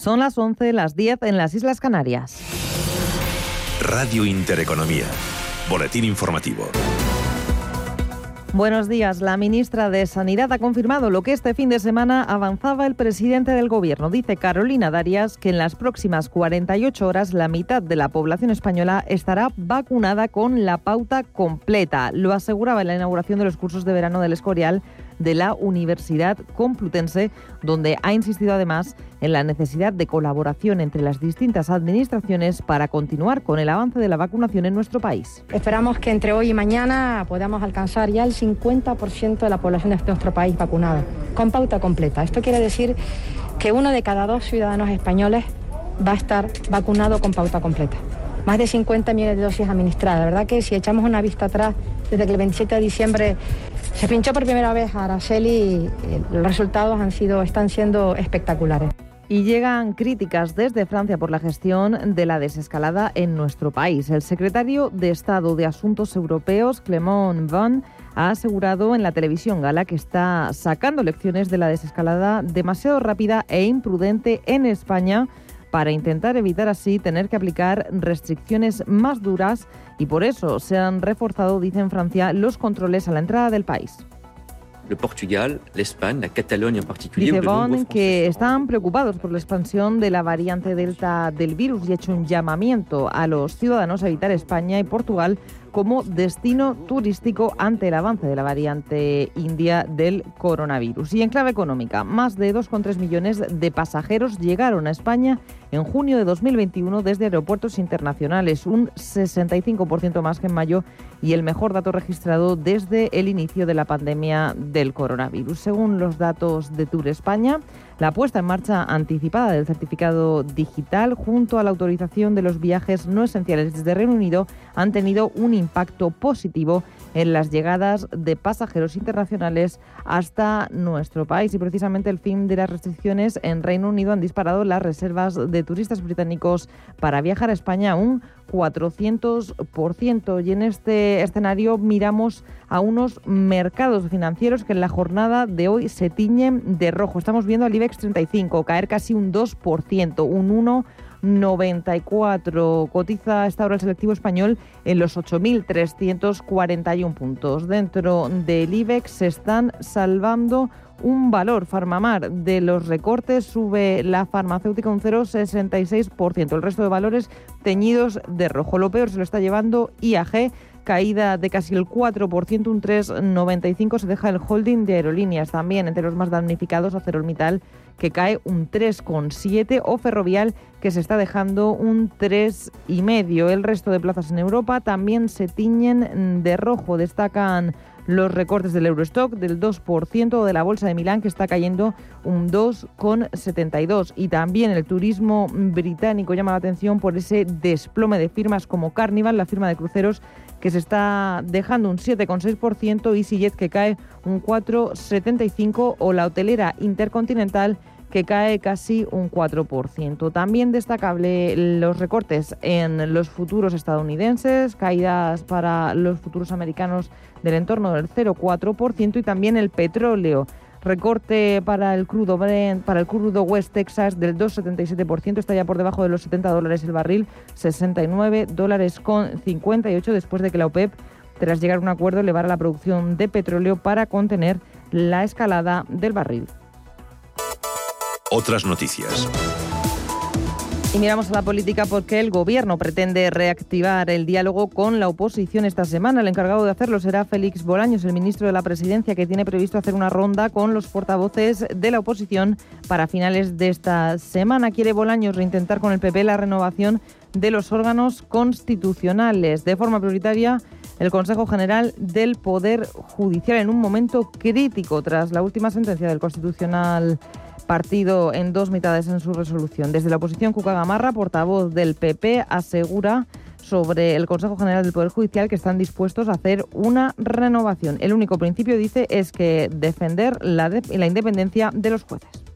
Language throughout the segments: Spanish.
Son las 11, las 10 en las Islas Canarias. Radio Intereconomía. Boletín informativo. Buenos días. La ministra de Sanidad ha confirmado lo que este fin de semana avanzaba el presidente del Gobierno. Dice Carolina Darias que en las próximas 48 horas la mitad de la población española estará vacunada con la pauta completa. Lo aseguraba en la inauguración de los cursos de verano del Escorial de la Universidad Complutense, donde ha insistido además en la necesidad de colaboración entre las distintas administraciones para continuar con el avance de la vacunación en nuestro país. Esperamos que entre hoy y mañana podamos alcanzar ya el 50% de la población de nuestro país vacunada, con pauta completa. Esto quiere decir que uno de cada dos ciudadanos españoles va a estar vacunado con pauta completa. Más de 50 millones de dosis administradas. Verdad que si echamos una vista atrás, desde que el 27 de diciembre se pinchó por primera vez a Araceli, eh, los resultados han sido, están siendo espectaculares. Y llegan críticas desde Francia por la gestión de la desescalada en nuestro país. El secretario de Estado de Asuntos Europeos, Clement Van, ha asegurado en la televisión gala que está sacando lecciones de la desescalada demasiado rápida e imprudente en España para intentar evitar así tener que aplicar restricciones más duras y por eso se han reforzado, dice en Francia, los controles a la entrada del país. El Portugal, España, la Cataluña en particular. Dice Bon que están preocupados por la expansión de la variante Delta del virus y ha hecho un llamamiento a los ciudadanos a evitar España y Portugal como destino turístico ante el avance de la variante india del coronavirus. Y en clave económica, más de 2,3 millones de pasajeros llegaron a España en junio de 2021 desde aeropuertos internacionales, un 65% más que en mayo y el mejor dato registrado desde el inicio de la pandemia del coronavirus. Según los datos de Tour España, la puesta en marcha anticipada del certificado digital junto a la autorización de los viajes no esenciales desde Reino Unido han tenido un impacto positivo en las llegadas de pasajeros internacionales hasta nuestro país. Y precisamente el fin de las restricciones en Reino Unido han disparado las reservas de turistas británicos para viajar a España un 400%. Y en este escenario miramos a unos mercados financieros que en la jornada de hoy se tiñen de rojo. Estamos viendo al IBEX 35 caer casi un 2%, un 1,94. Cotiza esta hora el selectivo español en los 8.341 puntos. Dentro del IBEX se están salvando un valor. Farmamar de los recortes sube la farmacéutica un 0,66%. El resto de valores teñidos de rojo. Lo peor se lo está llevando IAG caída de casi el 4%, un 3,95 se deja el holding de aerolíneas. También entre los más damnificados, ArcelorMittal, que cae un 3,7 o Ferrovial, que se está dejando un 3,5. El resto de plazas en Europa también se tiñen de rojo. Destacan los recortes del Eurostock del 2% o de la Bolsa de Milán que está cayendo un 2,72 y también el turismo británico llama la atención por ese desplome de firmas como Carnival, la firma de cruceros que se está dejando un 7,6% y EasyJet que cae un 4,75 o la hotelera Intercontinental que cae casi un 4%. También destacable los recortes en los futuros estadounidenses, caídas para los futuros americanos del entorno del 0,4% y también el petróleo. Recorte para el crudo para el crudo West Texas del 2,77%, está ya por debajo de los 70 dólares el barril, 69 dólares con 58 después de que la OPEP, tras llegar a un acuerdo, elevara la producción de petróleo para contener la escalada del barril. Otras noticias. Y miramos a la política porque el Gobierno pretende reactivar el diálogo con la oposición esta semana. El encargado de hacerlo será Félix Bolaños, el ministro de la Presidencia, que tiene previsto hacer una ronda con los portavoces de la oposición para finales de esta semana. Quiere Bolaños reintentar con el PP la renovación de los órganos constitucionales. De forma prioritaria, el Consejo General del Poder Judicial en un momento crítico tras la última sentencia del Constitucional partido en dos mitades en su resolución. Desde la oposición, Cuca Gamarra, portavoz del PP, asegura sobre el Consejo General del Poder Judicial que están dispuestos a hacer una renovación. El único principio, dice, es que defender la, la independencia de los jueces.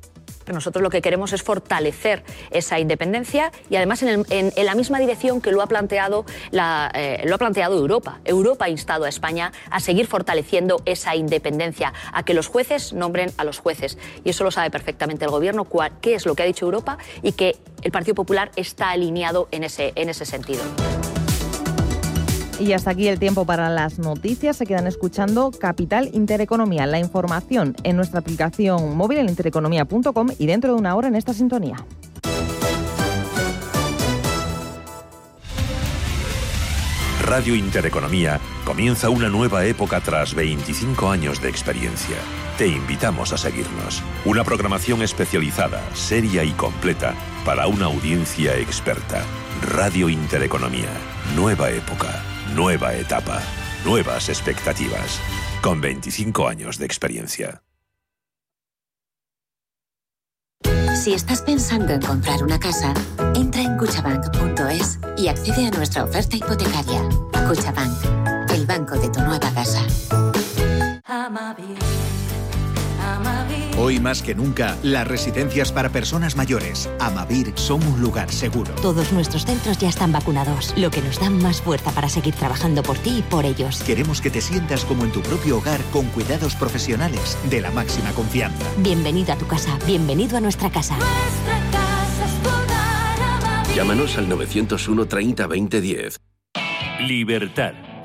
Nosotros lo que queremos es fortalecer esa independencia y además en, la misma dirección que lo ha, planteado eh, lo ha planteado Europa. Europa ha instado a España a seguir fortaleciendo esa independencia, a que los jueces nombren a los jueces. Y eso lo sabe perfectamente el Gobierno, qué es lo que ha dicho Europa y que el Partido Popular está alineado en ese, en ese sentido. Y hasta aquí el tiempo para las noticias. Se quedan escuchando Capital Intereconomía. La información en nuestra aplicación móvil en intereconomía.com y dentro de una hora en esta sintonía. Radio Intereconomía comienza una nueva época tras 25 años de experiencia. Te invitamos a seguirnos. Una programación especializada, seria y completa para una audiencia experta. Radio Intereconomía. Nueva época. Nueva etapa, nuevas expectativas, con 25 años de experiencia. Si estás pensando en comprar una casa, entra en cuchabank.es y accede a nuestra oferta hipotecaria. Cuchabank, el banco de tu nueva casa. Hoy más que nunca, las residencias para personas mayores, Amavir, son un lugar seguro. Todos nuestros centros ya están vacunados, lo que nos da más fuerza para seguir trabajando por ti y por ellos. Queremos que te sientas como en tu propio hogar con cuidados profesionales de la máxima confianza. Bienvenido a tu casa, bienvenido a nuestra casa. Nuestra casa es Llámanos al 901 30 20 10. Libertad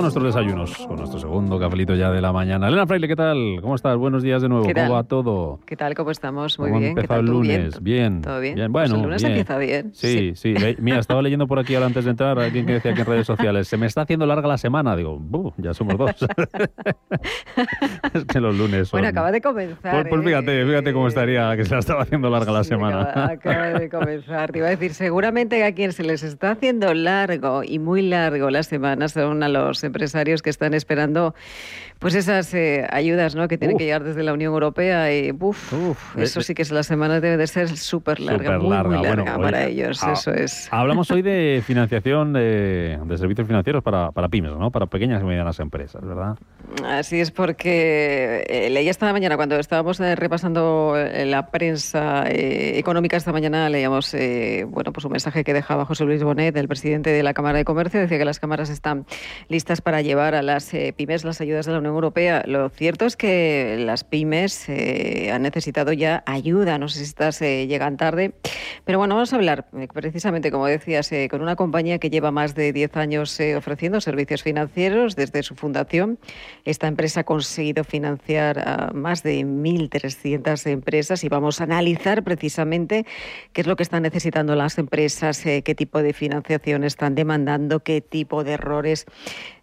Con nuestros desayunos, con nuestro segundo cafelito ya de la mañana. Elena Fraile, ¿qué tal? ¿Cómo estás? Buenos días de nuevo. ¿Cómo va todo? ¿Qué tal? ¿Cómo estamos? Muy ¿Cómo bien. empezado el lunes? Bien. ¿Todo bien? bien. Bueno, pues el lunes empieza bien. Sí, sí. Mira, estaba leyendo por aquí ahora antes de entrar alguien que decía aquí en redes sociales, se me está haciendo larga la semana. Digo, ya somos dos. es que los lunes son... Bueno, acaba de comenzar. Pues, pues fíjate, fíjate cómo estaría que se la estaba haciendo larga la semana. Acaba, acaba de comenzar. Te iba a decir, seguramente a quien se les está haciendo largo y muy largo la semana son a los empresarios que están esperando pues esas eh, ayudas ¿no? que tienen que llegar desde la Unión Europea y uf, eso sí que es la semana debe de ser súper larga, muy, larga para ellos, eso es. Hablamos hoy de financiación de, servicios financieros para, para, pymes, ¿no? para pequeñas y medianas empresas, ¿verdad? Así es, porque eh, leía esta mañana, cuando estábamos eh, repasando la prensa económica esta mañana, leíamos bueno, pues un mensaje que dejaba José Luis Bonet, el presidente de la Cámara de Comercio, decía que las cámaras están listas para llevar a las pymes las ayudas de la Unión Europea. Lo cierto es que las pymes eh, han necesitado ya ayuda. No sé si estas eh, llegan tarde. Pero bueno, vamos a hablar eh, precisamente, como decías, con una compañía que lleva más de 10 años ofreciendo servicios financieros desde su fundación. Esta empresa ha conseguido financiar a más de 1.300 empresas y vamos a analizar precisamente qué es lo que están necesitando las empresas, qué tipo de financiación están demandando, qué tipo de errores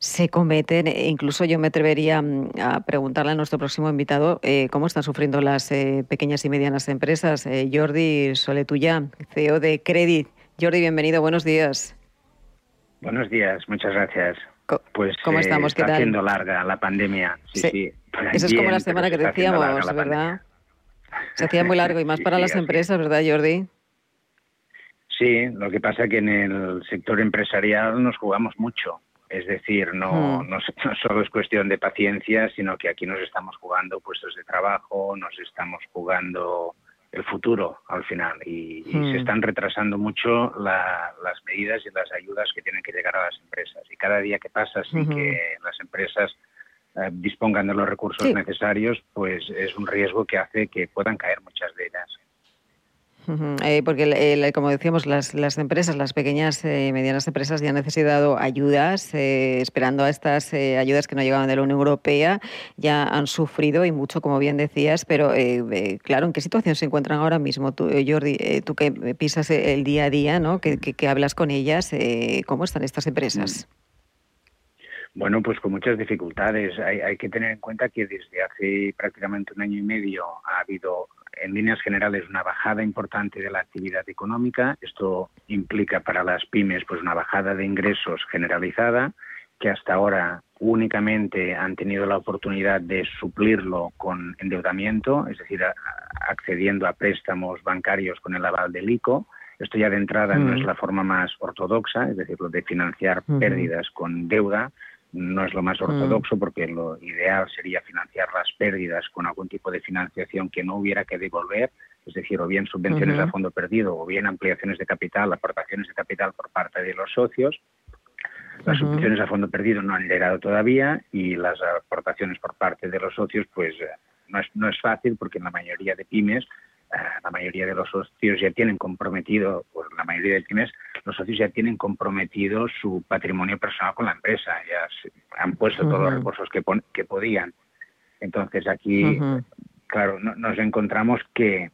se cometen. E incluso yo me atrevería a, preguntarle a nuestro próximo invitado eh, cómo están sufriendo las eh, pequeñas y medianas empresas. Eh, Jordi Soletuya, CEO de Credit. Jordi, bienvenido, buenos días. Buenos días, muchas gracias. Pues ¿Cómo estamos? ¿Qué está haciendo larga la pandemia. Sí, es como la semana que decíamos, ¿verdad? Se hacía muy largo y más para las empresas, ¿verdad, Jordi? Sí, lo que pasa es que en el sector empresarial nos jugamos mucho. Es decir, no, hmm. no, solo es cuestión de paciencia, sino que aquí nos estamos jugando puestos de trabajo, nos estamos jugando el futuro al final y, se hmm. están retrasando mucho las medidas y las ayudas que tienen que llegar a las empresas. Y cada día que pasa sin que las empresas eh, dispongan de los recursos necesarios, pues es un riesgo que hace que puedan caer muchas de ellas. Eh, porque, como decíamos, las, las, empresas, las pequeñas y eh, medianas empresas ya han necesitado ayudas, eh, esperando a estas ayudas que no llegaban de la Unión Europea, ya han sufrido y mucho, como bien decías, pero claro, ¿en qué situación se encuentran ahora mismo? Tú, Jordi, tú que pisas el día a día, ¿no? que, que, hablas con ellas, ¿cómo están estas empresas? Bueno, pues con muchas dificultades. Hay, hay, que tener en cuenta que desde hace prácticamente un año y medio ha habido en líneas generales una bajada importante de la actividad económica. Esto implica para las pymes pues una bajada de ingresos generalizada que hasta ahora únicamente han tenido la oportunidad de suplirlo con endeudamiento, es decir, accediendo a préstamos bancarios con el aval del ICO. Esto ya de entrada no es mm. la forma más ortodoxa, es decir, lo de financiar pérdidas con deuda, no es lo más mm. ortodoxo porque lo ideal sería financiar las pérdidas con algún tipo de financiación que no hubiera que devolver, es decir, o bien subvenciones a fondo perdido o bien ampliaciones de capital, aportaciones de capital por parte de los socios. Las subvenciones a fondo perdido no han llegado todavía y las aportaciones por parte de los socios, pues eh, no es, no es fácil porque en la mayoría de pymes eh, la mayoría de los socios ya tienen comprometido, por la mayoría de pymes, los socios ya tienen comprometido su patrimonio personal con la empresa, ya han puesto todos los recursos que, que podían. Entonces aquí, claro, nos encontramos que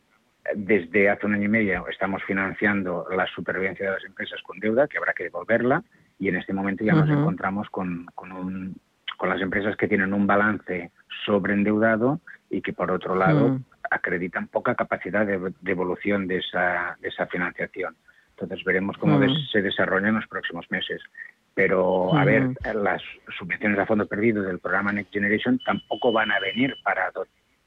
desde hace un año y medio estamos financiando la supervivencia de las empresas con deuda, que habrá que devolverla, y en este momento ya nos encontramos con, con, un, con las empresas que tienen un balance sobreendeudado y que por otro lado mm acreditan poca capacidad de, devolución de esa, de esa financiación. Entonces veremos cómo mm. se desarrolla en los próximos meses. Pero, a ver, las subvenciones a fondo perdido del programa Next Generation tampoco van a venir para,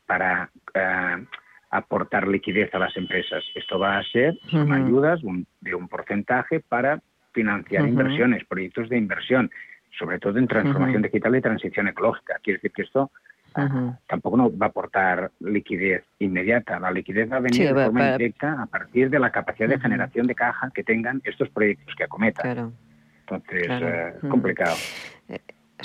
para eh, aportar liquidez a las empresas. Esto va a ser son ayudas de un porcentaje para financiar inversiones, proyectos de inversión, sobre todo en transformación digital y transición ecológica. Quiere decir que esto tampoco no va a aportar liquidez inmediata. La liquidez va a venir de forma directa a partir de la capacidad de generación de caja que tengan estos proyectos que acometan. Entonces, eh, es complicado.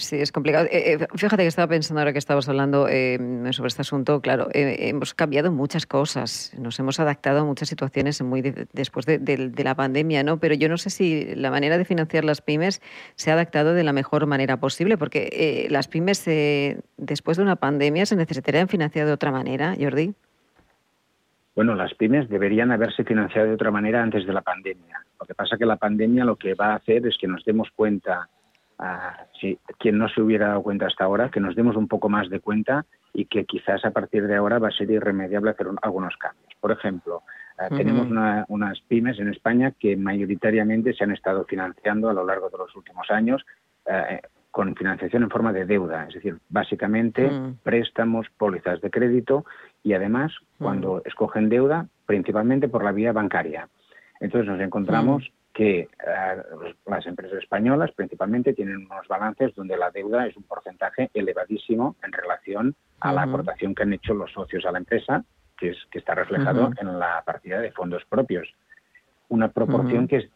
Eh, Sí, es complicado. Eh, eh, fíjate que estaba pensando ahora que estabas hablando eh, sobre este asunto. Claro, hemos cambiado muchas cosas, nos hemos adaptado a muchas situaciones muy después de, la pandemia, ¿no? Pero yo no sé si la manera de financiar las pymes se ha adaptado de la mejor manera posible, porque las pymes después de una pandemia se necesitarían financiar de otra manera, Jordi. Bueno, las pymes deberían haberse financiado de otra manera antes de la pandemia. Lo que pasa es que la pandemia lo que va a hacer es que nos demos cuenta si quien no se hubiera dado cuenta hasta ahora, que nos demos un poco más de cuenta y que quizás a partir de ahora va a ser irremediable hacer algunos cambios. Por ejemplo, eh, tenemos unas pymes en España que mayoritariamente se han estado financiando a lo largo de los últimos años eh, con financiación en forma de deuda, es decir, básicamente mm. préstamos, pólizas de crédito y además mm. cuando escogen deuda, principalmente por la vía bancaria. Entonces nos encontramos mm que eh, las empresas españolas principalmente tienen unos balances donde la deuda es un porcentaje elevadísimo en relación a la aportación que han hecho los socios a la empresa, que, es, que está reflejado en la partida de fondos propios. Una proporción que es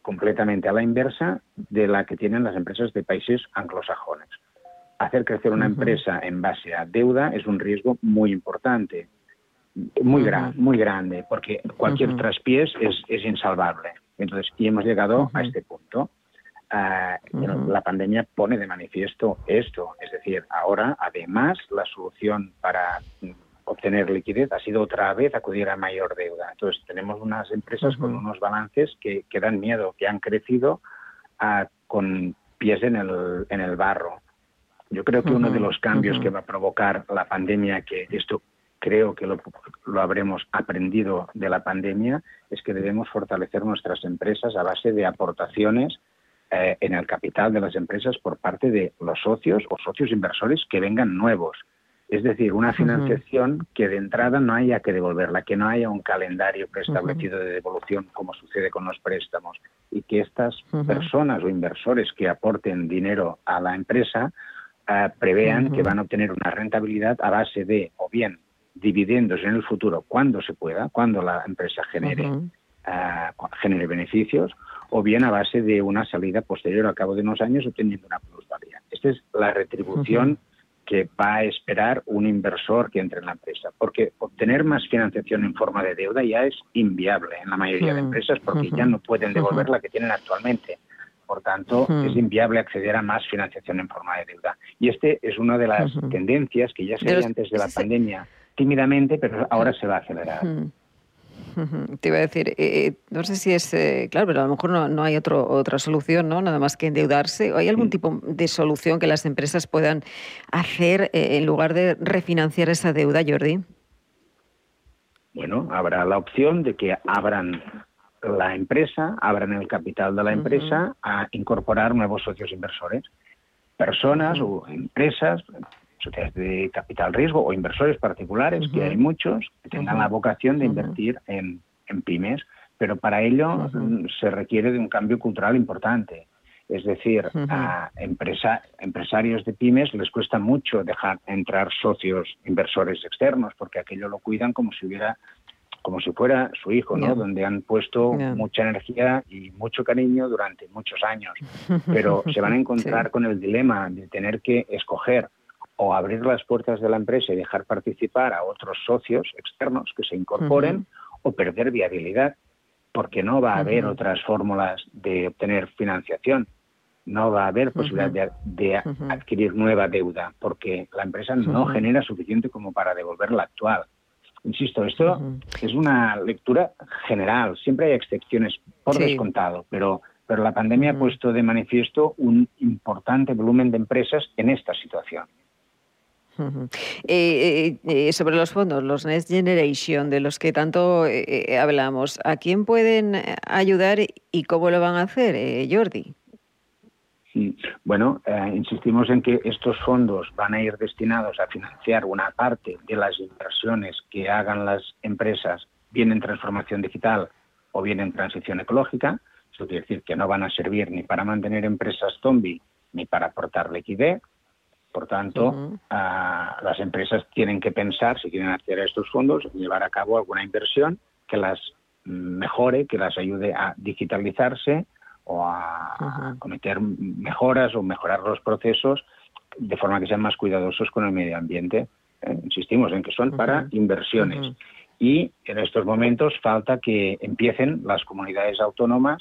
completamente a la inversa de la que tienen las empresas de países anglosajones. Hacer crecer una empresa en base a deuda es un riesgo muy importante, muy, muy grande, porque cualquier traspiés es, es insalvable. Entonces, y hemos llegado a este punto. Ah, la pandemia pone de manifiesto esto, es decir, ahora además la solución para obtener liquidez ha sido otra vez acudir a mayor deuda. Entonces tenemos unas empresas con unos balances que, que, dan miedo, que han crecido ah, con pies en el, en el barro. Yo creo que uno de los cambios que va a provocar la pandemia, que esto creo que lo, habremos aprendido de la pandemia, es que debemos fortalecer nuestras empresas a base de aportaciones eh, en el capital de las empresas por parte de los socios o socios inversores que vengan nuevos. Es decir, una financiación que de entrada no haya que devolverla, que no haya un calendario preestablecido de devolución como sucede con los préstamos y que estas personas o inversores que aporten dinero a la empresa eh, prevean que van a obtener una rentabilidad a base de o bien dividendos en el futuro cuando se pueda, cuando la empresa genere, eh, genere beneficios, o bien a base de una salida posterior. Al cabo de unos años obteniendo una plusvalía. Esta es la retribución que va a esperar un inversor que entre en la empresa, porque obtener más financiación en forma de deuda ya es inviable en la mayoría de empresas porque ya no pueden devolver la que tienen actualmente. Por tanto, es inviable acceder a más financiación en forma de deuda. Y este es una de las tendencias que ya se veía antes de la pandemia tímidamente, pero ahora se va a acelerar. Te iba a decir, eh, eh, no sé si es, eh, claro, pero a lo mejor no, hay otro, otra solución, ¿no? Nada más que endeudarse. ¿Hay algún tipo de solución que las empresas puedan hacer en lugar de refinanciar esa deuda, Jordi? Bueno, habrá la opción de que abran la empresa, abran el capital de la empresa a incorporar nuevos socios inversores, personas o empresas, sociedades de capital riesgo o inversores particulares, que hay muchos, que tengan la vocación de invertir en, pymes, pero para ello mm, se requiere de un cambio cultural importante. Es decir, a empresa, empresarios de pymes les cuesta mucho dejar entrar socios inversores externos porque aquello lo cuidan como si hubiera como si fuera su hijo, ¿no? Donde han puesto mucha energía y mucho cariño durante muchos años. Pero se van a encontrar con el dilema de tener que escoger o abrir las puertas de la empresa y dejar participar a otros socios externos que se incorporen o perder viabilidad, porque no va a haber otras fórmulas de obtener financiación, no va a haber posibilidad de, adquirir nueva deuda, porque la empresa no genera suficiente como para devolver la actual. Insisto, esto es una lectura general, siempre hay excepciones por descontado, pero pero la pandemia ha puesto de manifiesto un importante volumen de empresas en esta situación. Eh, eh, sobre los fondos, los Next Generation, de los que tanto eh, hablamos, ¿a quién pueden ayudar y cómo lo van a hacer, Jordi? Bueno, insistimos en que estos fondos van a ir destinados a financiar una parte de las inversiones que hagan las empresas, bien en transformación digital o bien en transición ecológica. Eso quiere decir que no van a servir ni para mantener empresas zombie ni para aportar liquidez, por tanto, las empresas tienen que pensar, si quieren acceder a estos fondos, llevar a cabo alguna inversión que las mejore, que las ayude a digitalizarse o a cometer mejoras o mejorar los procesos de forma que sean más cuidadosos con el medio ambiente. ¿eh? Insistimos en que son para inversiones. Y en estos momentos falta que empiecen las comunidades autónomas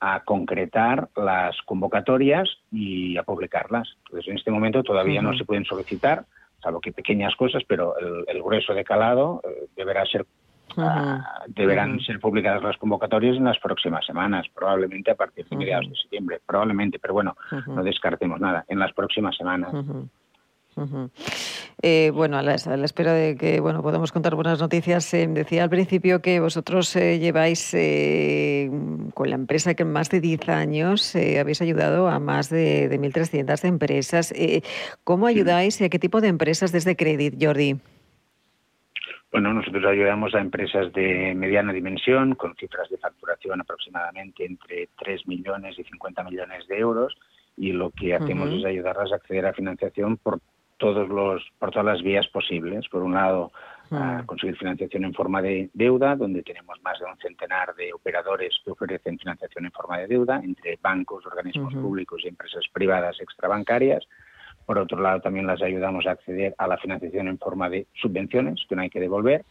a concretar las convocatorias y a publicarlas. Entonces, en este momento todavía no se pueden solicitar, salvo que pequeñas cosas, pero el, grueso de calado eh, deberá ser ah, deberán ser publicadas las convocatorias en las próximas semanas, probablemente a partir de mediados de septiembre, probablemente, pero bueno, no descartemos nada, en las próximas semanas. Eh, bueno, a la, espera de que bueno podamos contar buenas noticias, eh, decía al principio que vosotros eh, lleváis con la empresa que en más de 10 años habéis ayudado a más de, de 1.300 empresas. ¿Cómo ayudáis y a qué tipo de empresas desde Credit, Jordi? Bueno, nosotros ayudamos a empresas de mediana dimensión con cifras de facturación aproximadamente entre 3 millones y 50 millones de euros y lo que hacemos es ayudarlas a acceder a financiación por todos los, por todas las vías posibles. Por un lado, a mm. conseguir financiación en forma de deuda, donde tenemos más de un centenar de operadores que ofrecen financiación en forma de deuda, entre bancos, organismos públicos y empresas privadas extrabancarias. Por otro lado, también las ayudamos a acceder a la financiación en forma de subvenciones que no hay que devolver.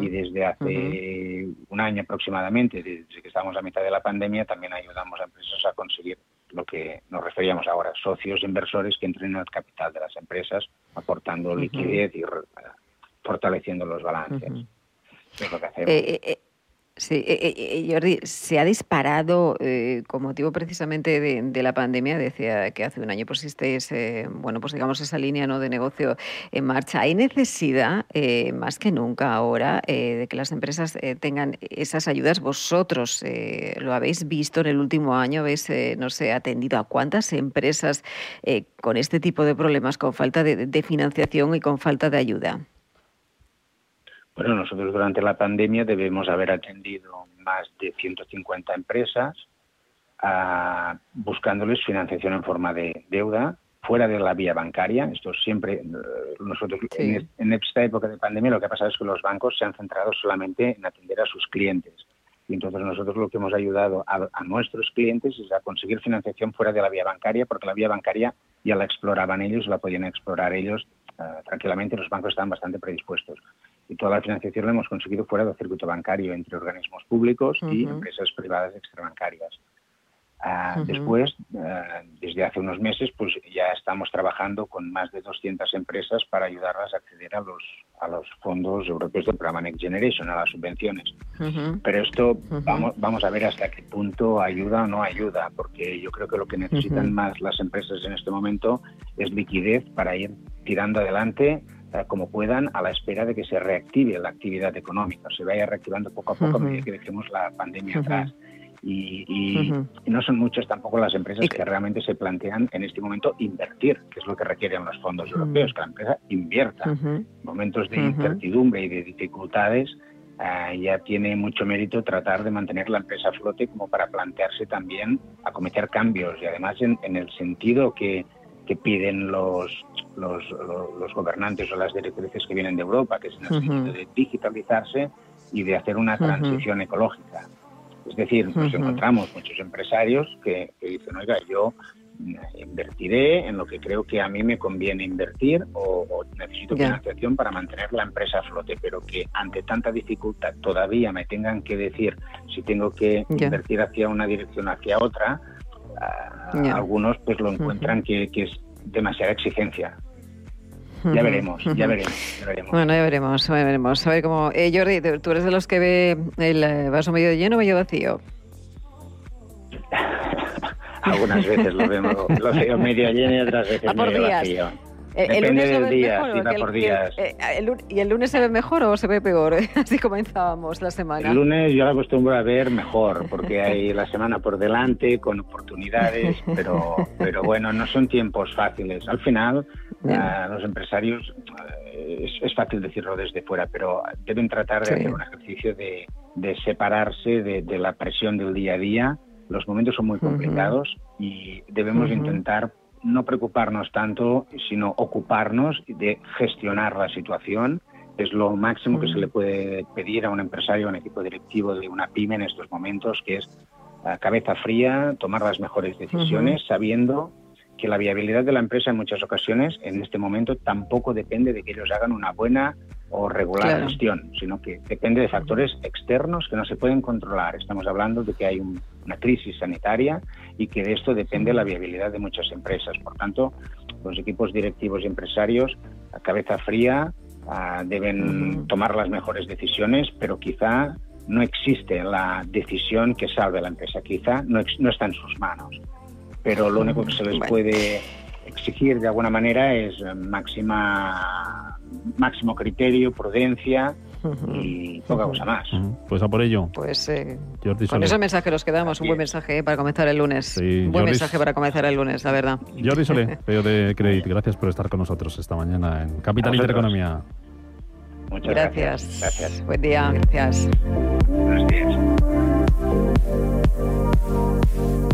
Y desde hace un año aproximadamente, desde que estamos a mitad de la pandemia, también ayudamos a empresas a conseguir lo que nos referíamos ahora, socios inversores que entren en el capital de las empresas, aportando liquidez y fortaleciendo los balances. es lo que hacemos. Eh, eh, Sí, eh, eh, Jordi, se ha disparado con motivo precisamente de, la pandemia. Decía que hace un año pusisteis, bueno, pues digamos esa línea ¿no? de negocio en marcha. ¿Hay necesidad, más que nunca ahora, de que las empresas tengan esas ayudas? Vosotros lo habéis visto en el último año, habéis, no sé, atendido a cuántas empresas con este tipo de problemas, con falta de financiación y con falta de ayuda. Bueno, nosotros durante la pandemia debemos haber atendido más de 150 empresas ah, buscándoles financiación en forma de deuda fuera de la vía bancaria. Esto siempre, eh, nosotros en, esta época de pandemia lo que ha pasado es que los bancos se han centrado solamente en atender a sus clientes. Y entonces nosotros lo que hemos ayudado a, nuestros clientes es a conseguir financiación fuera de la vía bancaria, porque la vía bancaria ya la exploraban ellos, la podían explorar ellos ah, tranquilamente, los bancos estaban bastante predispuestos y toda la financiación la hemos conseguido fuera del circuito bancario, entre organismos públicos y empresas privadas extrabancarias. Ah, después, ah, desde hace unos meses, pues ya estamos trabajando con más de 200 empresas para ayudarlas a acceder a los, a los fondos europeos del programa Next Generation, a las subvenciones. Pero esto vamos, vamos a ver hasta qué punto ayuda o no ayuda, porque yo creo que lo que necesitan más las empresas en este momento es liquidez para ir tirando adelante como puedan a la espera de que se reactive la actividad económica, se vaya reactivando poco a poco a medida que dejemos la pandemia atrás. Y, no son muchas tampoco las empresas que realmente se plantean en este momento invertir, que es lo que requieren los fondos europeos, que la empresa invierta. En momentos de incertidumbre y de dificultades, eh, ya tiene mucho mérito tratar de mantener la empresa a flote como para plantearse también acometer cambios. Y además en el sentido que que piden los, los, los, gobernantes o las directrices que vienen de Europa, que es en el sentido de digitalizarse y de hacer una transición ecológica. Es decir, nos encontramos muchos empresarios que, dicen, oiga, yo invertiré en lo que creo que a mí me conviene invertir o, necesito financiación para mantener la empresa a flote, pero que ante tanta dificultad todavía me tengan que decir si tengo que invertir hacia una dirección hacia otra, algunos pues lo encuentran que, es demasiada exigencia. Ya veremos, ya veremos, Bueno, ya veremos, ya veremos. A ver cómo... Eh, Jordi, ¿tú eres de los que ve el eh, vaso medio lleno o medio vacío? Algunas veces lo, vemos, lo veo medio lleno y otras veces medio vacío. Eh, Depende del día, por días. Eh, ¿Y el lunes se ve mejor o se ve peor? Así comenzábamos la semana. El lunes yo la acostumbro a ver mejor, porque hay la semana por delante, con oportunidades, pero, pero bueno, no son tiempos fáciles. Al final, los empresarios, eh, es, fácil decirlo desde fuera, pero deben tratar de hacer un ejercicio de, separarse de, la presión del día a día. Los momentos son muy complicados y debemos intentar no preocuparnos tanto, sino ocuparnos de gestionar la situación. Es lo máximo que se le puede pedir a un empresario, a un equipo directivo de una pyme en estos momentos, que es cabeza fría, tomar las mejores decisiones, sabiendo que la viabilidad de la empresa en muchas ocasiones, en este momento, tampoco depende de que ellos hagan una buena o regular gestión, sino que depende de factores externos que no se pueden controlar. Estamos hablando de que hay una crisis sanitaria y que de esto depende la viabilidad de muchas empresas. Por tanto, los equipos directivos y empresarios a cabeza fría ah, deben tomar las mejores decisiones, pero quizá no existe la decisión que salve a la empresa, quizá no, no está en sus manos. Pero lo único que se les puede exigir de alguna manera es máxima máximo criterio, prudencia y poca cosa más. Pues a por ello. Pues eh, con ese mensaje los quedamos, un buen mensaje eh, para comenzar el lunes. un buen mensaje para comenzar el lunes, la verdad. Jordi Solé, CEO de Credit, gracias por estar con nosotros esta mañana en Capital Intereconomía. Muchas gracias. gracias. Buen día, gracias. Buenos días.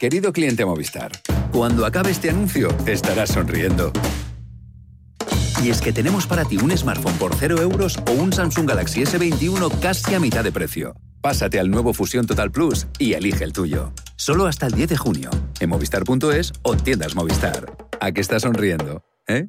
Querido cliente Movistar, cuando acabe este anuncio estarás sonriendo. Y es que tenemos para ti un smartphone por 0 euros o un Samsung Galaxy S21 casi a mitad de precio. Pásate al nuevo Fusión Total Plus y elige el tuyo. Solo hasta el 10 de junio. En movistar.es o tiendas Movistar. ¿A qué estás sonriendo? ¿Eh?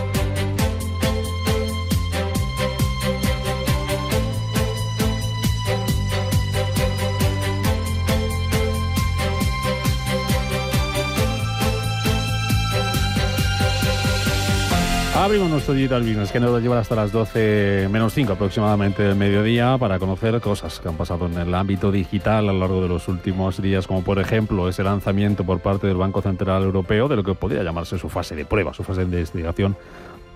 Abrimos nuestro Digital Business que nos va a llevar hasta las 12 menos 5 aproximadamente del mediodía para conocer cosas que han pasado en el ámbito digital a lo largo de los últimos días, como por ejemplo ese lanzamiento por parte del Banco Central Europeo de lo que podría llamarse su fase de prueba, su fase de investigación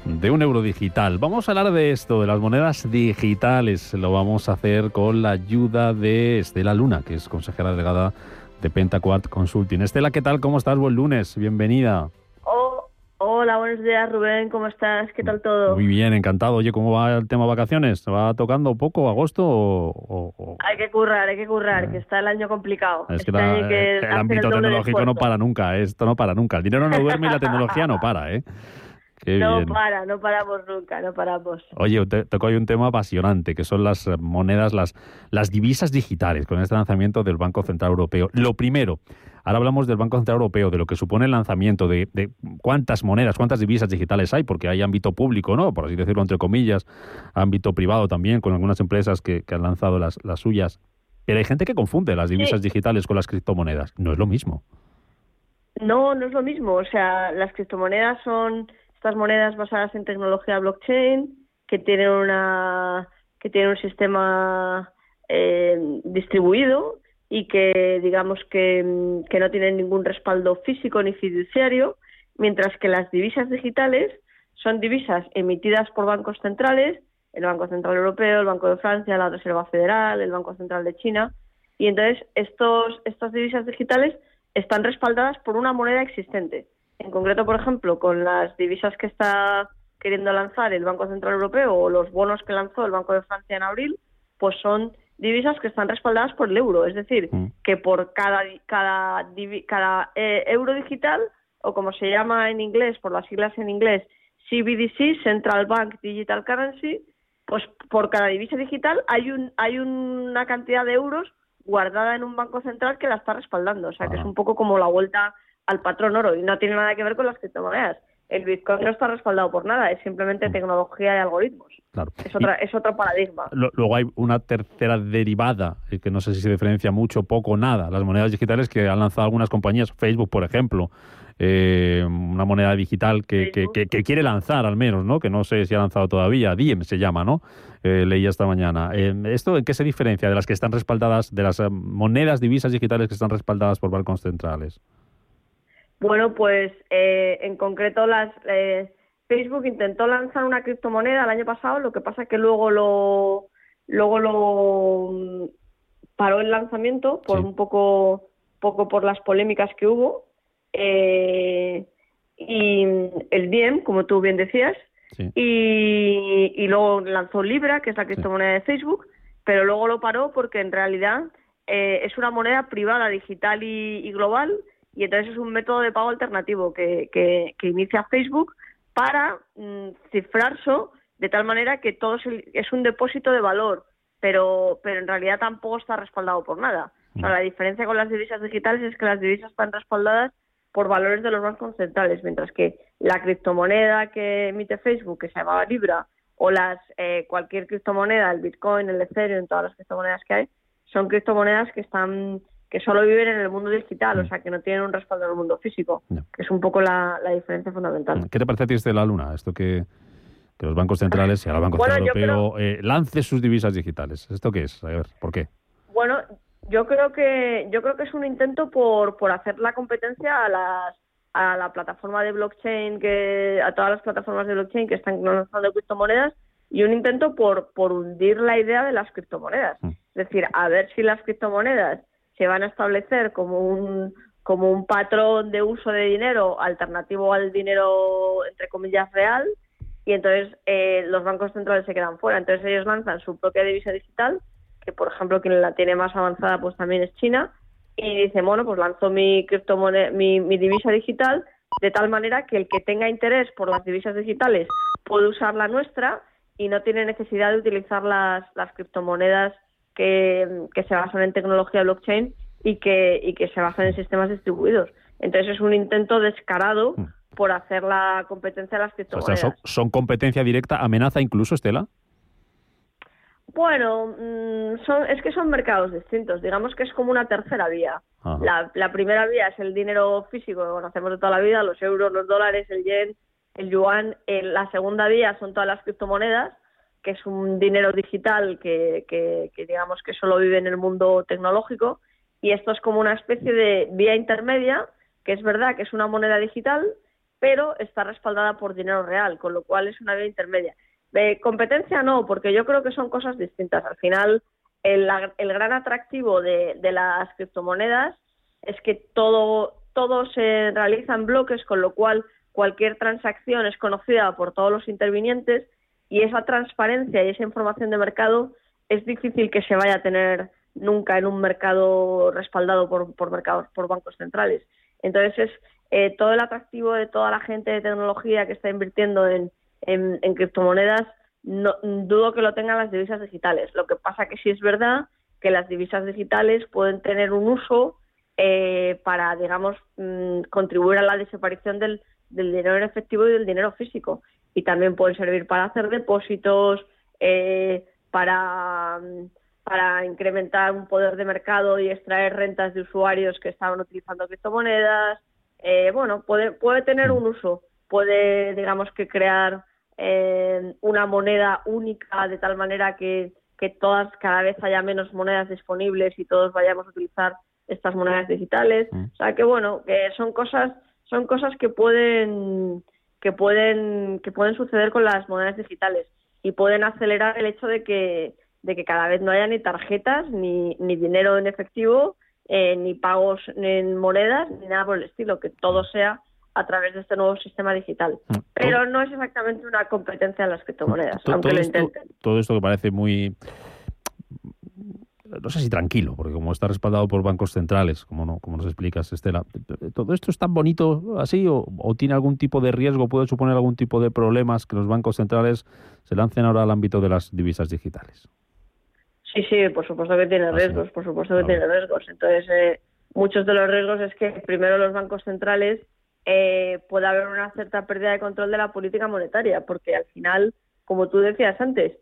de un euro digital. Vamos a hablar de esto, de las monedas digitales. Lo vamos a hacer con la ayuda de Estela Luna, que es consejera delegada de Pentaquart Consulting. Estela, ¿qué tal? ¿Cómo estás? Buen lunes. Bienvenida. Hola, buenos días Rubén, ¿cómo estás? ¿Qué tal todo? Muy bien, encantado. Oye, ¿cómo va el tema vacaciones? ¿Va tocando poco agosto o...? Hay que currar, hay que currar, que está el año complicado. Es que, el ámbito tecnológico no para nunca, esto no para nunca. El dinero no duerme y la tecnología no para, ¿eh? no para, no paramos nunca, no paramos. Oye, te, tocó hoy un tema apasionante, que son las monedas, las, las divisas digitales, con este lanzamiento del Banco Central Europeo. Lo primero, ahora hablamos del Banco Central Europeo, de lo que supone el lanzamiento, de, cuántas monedas, cuántas divisas digitales hay, porque hay ámbito público, ¿no? Por así decirlo, entre comillas, ámbito privado también, con algunas empresas que, han lanzado las, las, suyas. Pero hay gente que confunde las divisas digitales con las criptomonedas. No es lo mismo. No, no es lo mismo. O sea, las criptomonedas son estas monedas basadas en tecnología blockchain que tienen una que tienen un sistema eh, distribuido y que digamos que, que no tienen ningún respaldo físico ni fiduciario, mientras que las divisas digitales son divisas emitidas por bancos centrales, el Banco Central Europeo, el Banco de Francia, la Reserva Federal, el Banco Central de China, y entonces estos, estas divisas digitales están respaldadas por una moneda existente. En concreto, por ejemplo, con las divisas que está queriendo lanzar el Banco Central Europeo o los bonos que lanzó el Banco de Francia en abril, pues son divisas que están respaldadas por el euro. Es decir, mm. que por cada, cada, cada eh, euro digital, o como se llama en inglés, por las siglas en inglés, CBDC, Central Bank Digital Currency, pues por cada divisa digital hay, un, hay una cantidad de euros guardada en un banco central que la está respaldando. O sea, que es un poco como la vuelta al patrón oro y no tiene nada que ver con las criptomonedas. El Bitcoin no está respaldado por nada, es simplemente mm. tecnología y algoritmos. Claro. Es, otra, es otro paradigma. Luego hay una tercera derivada, eh, que no sé si se diferencia mucho, poco, nada. Las monedas digitales que han lanzado algunas compañías, Facebook, por ejemplo, eh, una moneda digital que, que, quiere lanzar al menos, ¿no? Que no sé si ha lanzado todavía, Diem se llama, ¿no? Eh, leí esta mañana. ¿Esto en qué se diferencia de las que están respaldadas, de las monedas divisas digitales que están respaldadas por bancos centrales? Bueno, pues eh, en concreto las eh, Facebook intentó lanzar una criptomoneda el año pasado, lo que pasa es que luego lo luego lo mm, paró el lanzamiento por un poco poco por las polémicas que hubo eh, y el Diem, como tú bien decías, y, y, luego lanzó Libra, que es la criptomoneda de Facebook, pero luego lo paró porque en realidad es una moneda privada, digital y global y entonces es un método de pago alternativo que, que, inicia Facebook para mm, cifrarse de tal manera que todo es, un depósito de valor, pero, pero en realidad tampoco está respaldado por nada. O sea, la diferencia con las divisas digitales es que las divisas están respaldadas por valores de los bancos centrales, mientras que la criptomoneda que emite Facebook, que se llamaba Libra, o las eh, cualquier criptomoneda, el Bitcoin, el Ethereum, todas las criptomonedas que hay, son criptomonedas que están que solo viven en el mundo digital, o mm. sea, que no tienen un respaldo en el mundo físico, que es un poco la, diferencia fundamental. ¿Qué te parece a ti de la Luna? Esto que, los bancos centrales y ahora el Banco Central Europeo eh, lance sus divisas digitales. ¿Esto qué es? A ver, ¿por qué? Bueno, Yo creo que yo creo que es un intento por, por hacer la competencia a las a la plataforma de blockchain que a todas las plataformas de blockchain que están lanzando criptomonedas y un intento por por hundir la idea de las criptomonedas. Mm. Es decir, a ver si las criptomonedas se van a establecer como un como un patrón de uso de dinero alternativo al dinero entre comillas real y entonces eh, los bancos centrales se quedan fuera. Entonces ellos lanzan su propia divisa digital que por ejemplo quien la tiene más avanzada pues también es China, y dice, bueno, pues lanzo mi criptomoneda, mi, divisa digital de tal manera que el que tenga interés por las divisas digitales puede usar la nuestra y no tiene necesidad de utilizar las, las criptomonedas que, se basan en tecnología blockchain y que, y que se basan en sistemas distribuidos. Entonces es un intento descarado mm. por hacer la competencia a las criptomonedas. O sea, son competencia directa, amenaza incluso, Estela. Bueno, mm, son, es que son mercados distintos. Digamos que es como una tercera vía. La, primera vía es el dinero físico que conocemos de toda la vida, los euros, los dólares, el yen, el yuan. la segunda vía son todas las criptomonedas, que es un dinero digital que, digamos que solo vive en el mundo tecnológico. Y esto es como una especie de vía intermedia, que es verdad que es una moneda digital, pero está respaldada por dinero real, con lo cual es una vía intermedia competencia no, porque yo creo que son cosas distintas. Al final, el, gran atractivo de, las criptomonedas es que todo, todo se realiza en bloques, con lo cual cualquier transacción es conocida por todos los intervinientes y esa transparencia y esa información de mercado es difícil que se vaya a tener nunca en un mercado respaldado por, por mercados, por bancos centrales. Entonces, es eh, todo el atractivo de toda la gente de tecnología que está invirtiendo en, en, criptomonedas no, dudo que lo tengan las divisas digitales. Lo que pasa que sí es verdad que las divisas digitales pueden tener un uso eh, para, digamos, mm, contribuir a la desaparición del, dinero en efectivo y del dinero físico. Y también pueden servir para hacer depósitos, eh, para, para incrementar un poder de mercado y extraer rentas de usuarios que estaban utilizando criptomonedas. Eh, bueno, puede, puede tener un uso, puede, digamos, que crear eh, una moneda única de tal manera que, que todas cada vez haya menos monedas disponibles y todos vayamos a utilizar estas monedas digitales. O sea que bueno, que son cosas son cosas que pueden que pueden que pueden suceder con las monedas digitales y pueden acelerar el hecho de que de que cada vez no haya ni tarjetas ni, ni dinero en efectivo eh, ni pagos en monedas ni nada por el estilo que todo sea a través de este nuevo sistema digital. Mm. Pero no es exactamente una competencia en las criptomonedas, aunque lo intenten. todo esto que parece muy no sé si tranquilo, porque como está respaldado por bancos centrales, como, no, como nos explicas, Estela, ¿todo esto es tan bonito así o, tiene algún tipo de riesgo, puede suponer algún tipo de problemas que los bancos centrales se lancen ahora al ámbito de las divisas digitales? Sí, sí, por supuesto que tiene ah, riesgos, por supuesto que tiene riesgos. Entonces, eh, muchos de los riesgos es que primero los bancos centrales eh, puede haber una cierta pérdida de control de la política monetaria, porque al final, como tú decías antes,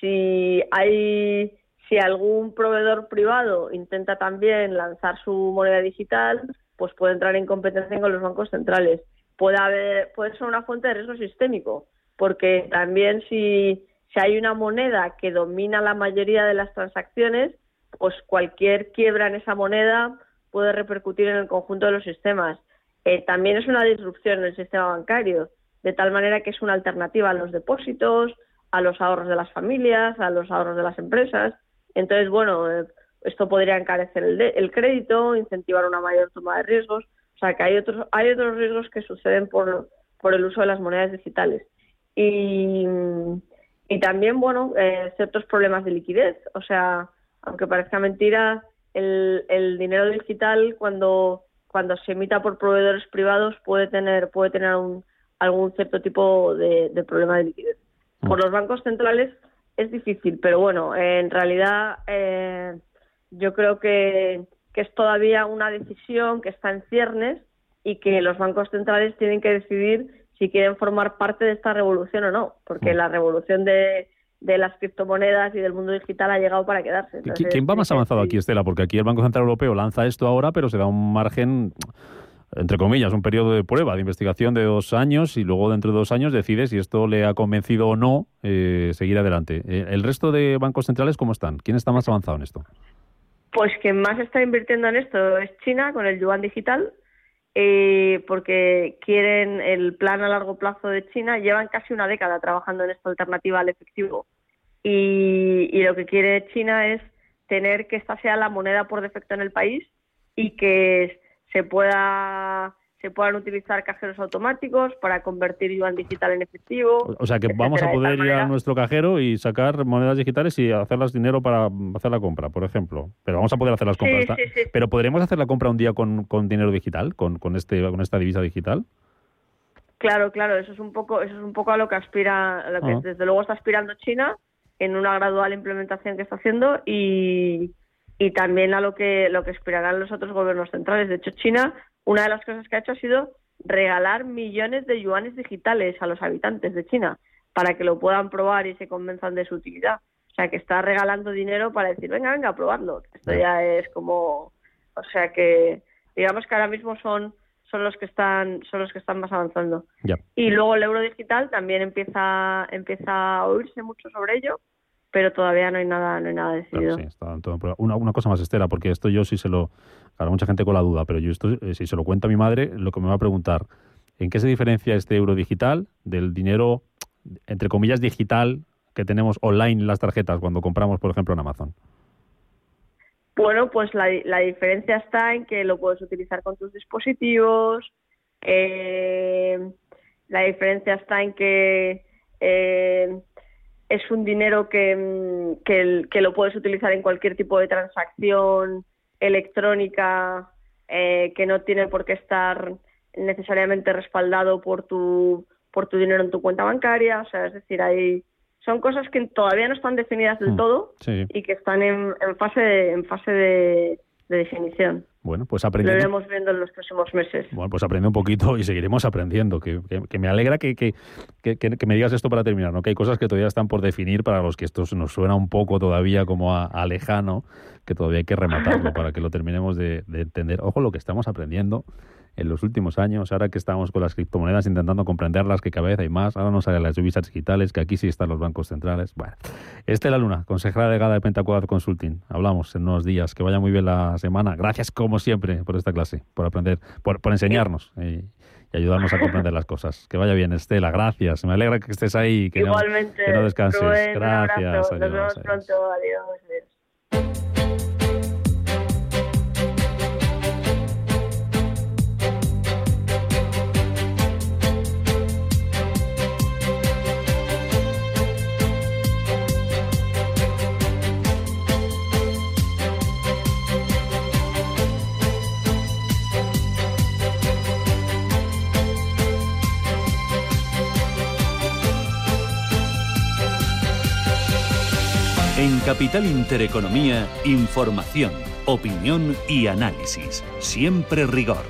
si hay si algún proveedor privado intenta también lanzar su moneda digital, pues puede entrar en competencia con los bancos centrales. Puede haber, puede ser una fuente de riesgo sistémico, porque también si, si hay una moneda que domina la mayoría de las transacciones, pues cualquier quiebra en esa moneda puede repercutir en el conjunto de los sistemas. Eh, también es una disrupción en el sistema bancario, de tal manera que es una alternativa a los depósitos, a los ahorros de las familias, a los ahorros de las empresas. Entonces, bueno, eh, esto podría encarecer el, crédito, incentivar una mayor toma de riesgos. O sea, que hay otros, hay otros riesgos que suceden por, por el uso de las monedas digitales. Y, y también, bueno, eh, ciertos problemas de liquidez. O sea, aunque parezca mentira, el, el dinero digital, cuando cuando se emita por proveedores privados puede tener puede tener algún cierto tipo de, problema de liquidez. Mm. Por los bancos centrales es difícil, pero bueno, en realidad eh, yo creo que, es todavía una decisión que está en ciernes y que los bancos centrales tienen que decidir si quieren formar parte de esta revolución o no, porque mm. la revolución de, de las criptomonedas y del mundo digital ha llegado para quedarse. ¿Quién va más avanzado aquí, Estela? Porque aquí el Banco Central Europeo lanza esto ahora, pero se da un margen, entre comillas, un periodo de prueba, de investigación de dos años y luego dentro de dos años decide si esto le ha convencido o no eh, seguir adelante. Eh, ¿El resto de bancos centrales cómo están? ¿Quién está más avanzado en esto? Pues quien más está invirtiendo en esto es China con el yuan digital, eh, porque quieren el plan a largo plazo de China. Llevan casi una década trabajando en esta alternativa al efectivo y, y lo que quiere China es tener que esta sea la moneda por defecto en el país y que se pueda se puedan utilizar cajeros automáticos para convertir yuan digital en efectivo. O sea que vamos a poder ir a nuestro cajero y sacar monedas digitales y hacerlas dinero para hacer la compra, por ejemplo. Pero vamos a poder hacer las compras. Pero podremos hacer la compra un día con, con dinero digital, con, con este con esta divisa digital. Claro, claro, eso es un poco eso es un poco a lo que aspira, lo que ah. desde luego está aspirando China en una gradual implementación que está haciendo y, y también a lo que lo que aspirarán los otros gobiernos centrales. De hecho, China una de las cosas que ha hecho ha sido regalar millones de yuanes digitales a los habitantes de China para que lo puedan probar y se convenzan de su utilidad. O sea, que está regalando dinero para decir, venga, venga, a probarlo. Esto ya es como, o sea que digamos que ahora mismo son son los que están son los que están más avanzando. Y luego el euro digital también empieza empieza a oírse mucho sobre ello pero todavía no hay nada, no hay nada decidido. sí, está todo una, una, cosa más, Estela, porque esto yo sí se lo... Claro, mucha gente con la duda, pero yo esto, eh, si se lo cuenta a mi madre, lo que me va a preguntar, ¿en qué se diferencia este euro digital del dinero, entre comillas, digital que tenemos online en las tarjetas cuando compramos, por ejemplo, en Amazon? Bueno, pues la, la diferencia está en que lo puedes utilizar con tus dispositivos, eh, la diferencia está en que... Eh, es un dinero que, mm, que, lo puedes utilizar en cualquier tipo de transacción electrónica eh, que no tiene por qué estar necesariamente respaldado por tu por tu dinero en tu cuenta bancaria. O sea es decir hay son cosas que todavía no están definidas del mm, todo y que están en, fase de, en fase de definición bueno, pues aprendemos. Lo iremos viendo en los próximos meses. Bueno, pues aprende un poquito y seguiremos aprendiendo. Que, me alegra que, que, me digas esto para terminar, ¿no? Que hay cosas que todavía están por definir para los que esto nos suena un poco todavía como a, lejano, que todavía hay que rematarlo para que lo terminemos de, de entender. Ojo lo que estamos aprendiendo en los últimos años, ahora que estamos con las criptomonedas intentando comprenderlas, que cada vez hay más, ahora nos salen las divisas digitales, que aquí sí están los bancos centrales. Bueno, la Luna, consejera delegada de Pentacuad Consulting. Hablamos en unos días, que vaya muy bien la semana. Gracias, como siempre, por esta clase, por aprender, por, enseñarnos y, ayudarnos a comprender las cosas. Que vaya bien, Estela, gracias. Me alegra que estés ahí, que, Igualmente, no, que no descanses. gracias. Nos vemos pronto. Adiós. En Capital Intereconomía, información, opinión y análisis. Siempre rigor.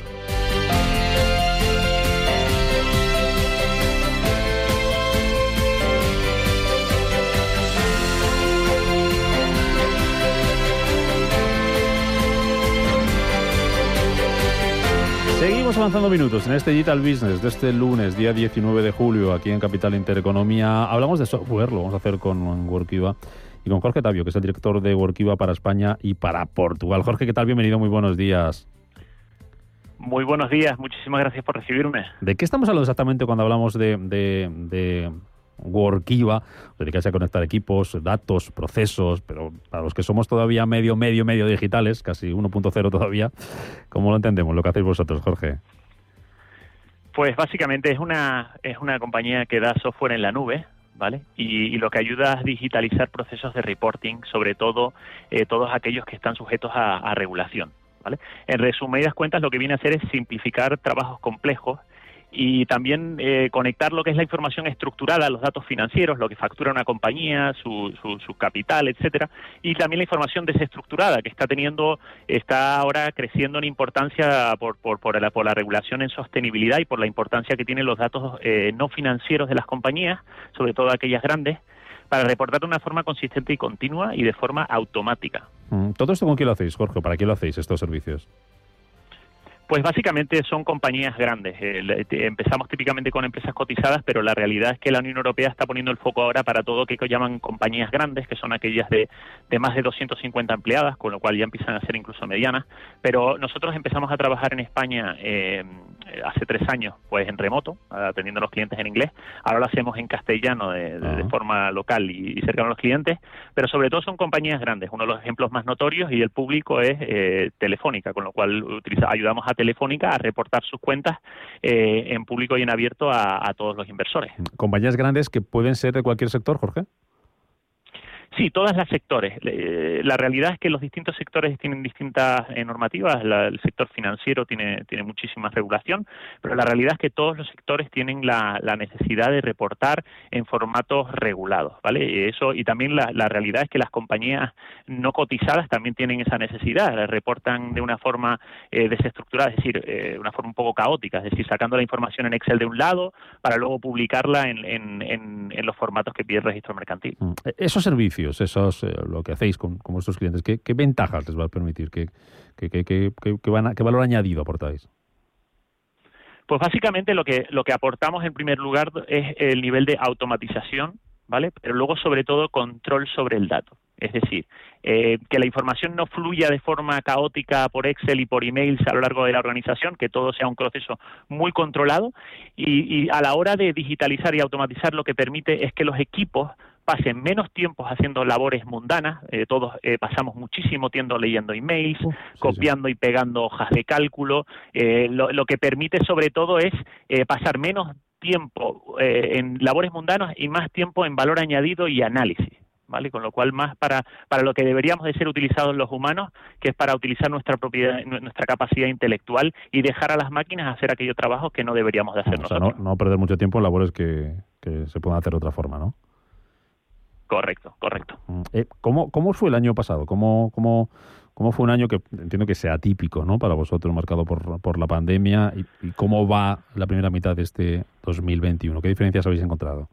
Seguimos avanzando minutos en este Digital Business de este lunes, día 19 de julio, aquí en Capital Intereconomía. Hablamos de software, lo vamos a hacer con Workiva y con Jorge Tavio, que es el director de Workiva para España y para Portugal. Jorge, ¿qué tal? Bienvenido, muy buenos días. Muy buenos días, muchísimas gracias por recibirme. ¿De qué estamos hablando exactamente cuando hablamos de, de, de Workiva? Dedicarse a conectar equipos, datos, procesos, pero para los que somos todavía medio, medio, medio digitales, casi 1.0 todavía, ¿cómo lo entendemos lo que hacéis vosotros, Jorge? Pues básicamente es una, es una compañía que da software en la nube, ¿vale? Y, lo que ayuda es digitalizar procesos de reporting, sobre todo eh, todos aquellos que están sujetos a, regulación, ¿vale? En resumidas cuentas, lo que viene a hacer es simplificar trabajos complejos y también eh, conectar lo que es la información estructurada los datos financieros, lo que factura una compañía, su, su, capital, etcétera, y también la información desestructurada que está teniendo, está ahora creciendo en importancia por, por, por, la, por la regulación en sostenibilidad y por la importancia que tienen los datos eh, no financieros de las compañías, sobre todo aquellas grandes, para reportar de una forma consistente y continua y de forma automática. Mm, ¿Todo esto con quién lo hacéis, Jorge? ¿Para quién lo hacéis estos servicios? Pues básicamente son compañías grandes. Eh, empezamos típicamente con empresas cotizadas, pero la realidad es que la Unión Europea está poniendo el foco ahora para todo lo que llaman compañías grandes, que son aquellas de, más de 250 empleadas, con lo cual ya empiezan a ser incluso medianas. Pero nosotros empezamos a trabajar en España eh, hace tres años, pues en remoto, atendiendo a los clientes en inglés. Ahora lo hacemos en castellano de, forma local y, cercano a los clientes, pero sobre todo son compañías grandes. Uno de los ejemplos más notorios y el público es eh, Telefónica, con lo cual ayudamos a Telefónica a reportar sus cuentas eh, en público y en abierto a, todos los inversores. ¿Compañías grandes que pueden ser de cualquier sector, Jorge? Sí, todas las sectores. La realidad es que los distintos sectores tienen distintas eh, normativas. el sector financiero tiene, tiene muchísima regulación, pero la realidad es que todos los sectores tienen la, necesidad de reportar en formatos regulados, ¿vale? Eso y también la, realidad es que las compañías no cotizadas también tienen esa necesidad. Reportan de una forma eh, desestructurada, es decir, eh, una forma un poco caótica, es decir, sacando la información en Excel de un lado para luego publicarla en, en, los formatos que pide el registro mercantil. Mm. E-, esos servicios esos, eh, lo que hacéis con, vuestros clientes, ¿qué, ventajas les va a permitir? ¿Qué, van ¿Qué valor añadido aportáis? Pues básicamente lo que, lo que aportamos en primer lugar es el nivel de automatización, ¿vale? Pero luego sobre todo control sobre el dato. Es decir, eh, que la información no fluya de forma caótica por Excel y por emails a lo largo de la organización, que todo sea un proceso muy controlado y a la hora de digitalizar y automatizar lo que permite es que los equipos pasen menos tiempo haciendo labores mundanas, eh, todos eh, pasamos muchísimo tiempo leyendo emails, copiando y pegando hojas de cálculo, eh, lo, que permite sobre todo es pasar menos tiempo en labores mundanas y más tiempo en valor añadido y análisis. ¿Vale? Con lo cual más para, para lo que deberíamos de ser utilizados los humanos, que es para utilizar nuestra propiedad, nuestra capacidad intelectual y dejar a las máquinas hacer aquellos trabajos que no deberíamos de hacer nosotros. no, perder mucho tiempo en labores que, que se puedan hacer de otra forma, ¿no? Correcto, correcto. Mm, eh, ¿cómo, ¿Cómo fue el año pasado? ¿Cómo, cómo, cómo fue un año que entiendo que sea típico ¿no? para vosotros, marcado por, por la pandemia? Y, ¿Y cómo va la primera mitad de este 2021? ¿Qué diferencias habéis encontrado?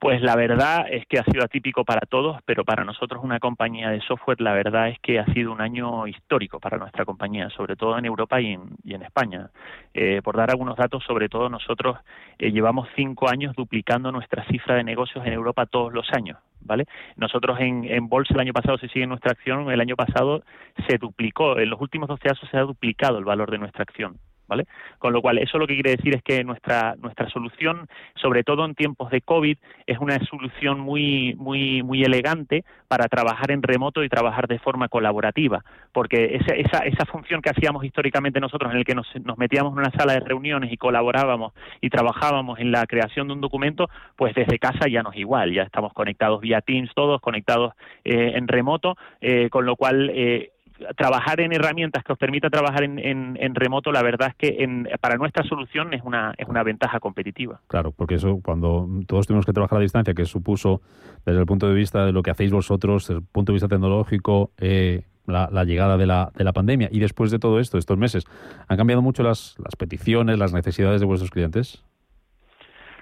Pues la verdad es que ha sido atípico para todos, pero para nosotros una compañía de software la verdad es que ha sido un año histórico para nuestra compañía, sobre todo en Europa y en, España. Eh, por dar algunos datos, sobre todo nosotros eh, llevamos cinco años duplicando nuestra cifra de negocios en Europa todos los años. ¿Vale? Nosotros en, en bolsa el año pasado se sigue nuestra acción, el año pasado se duplicó, en los últimos 12 años se ha duplicado el valor de nuestra acción. ¿Vale? Con lo cual, eso lo que quiere decir es que nuestra, nuestra solución, sobre todo en tiempos de COVID, es una solución muy, muy, muy elegante para trabajar en remoto y trabajar de forma colaborativa, porque esa, esa, esa función que hacíamos históricamente nosotros, en el que nos, nos metíamos en una sala de reuniones y colaborábamos y trabajábamos en la creación de un documento, pues desde casa ya no es igual, ya estamos conectados vía Teams todos, conectados eh, en remoto, eh, con lo cual eh, trabajar en herramientas que os permita trabajar en, en, remoto, la verdad es que en, para nuestra solución es una, es una ventaja competitiva. Claro, porque eso cuando todos tuvimos que trabajar a distancia, que supuso desde el punto de vista de lo que hacéis vosotros, desde el punto de vista tecnológico, eh, la, la, llegada de la, de la pandemia y después de todo esto, estos meses, ¿han cambiado mucho las, las peticiones, las necesidades de vuestros clientes?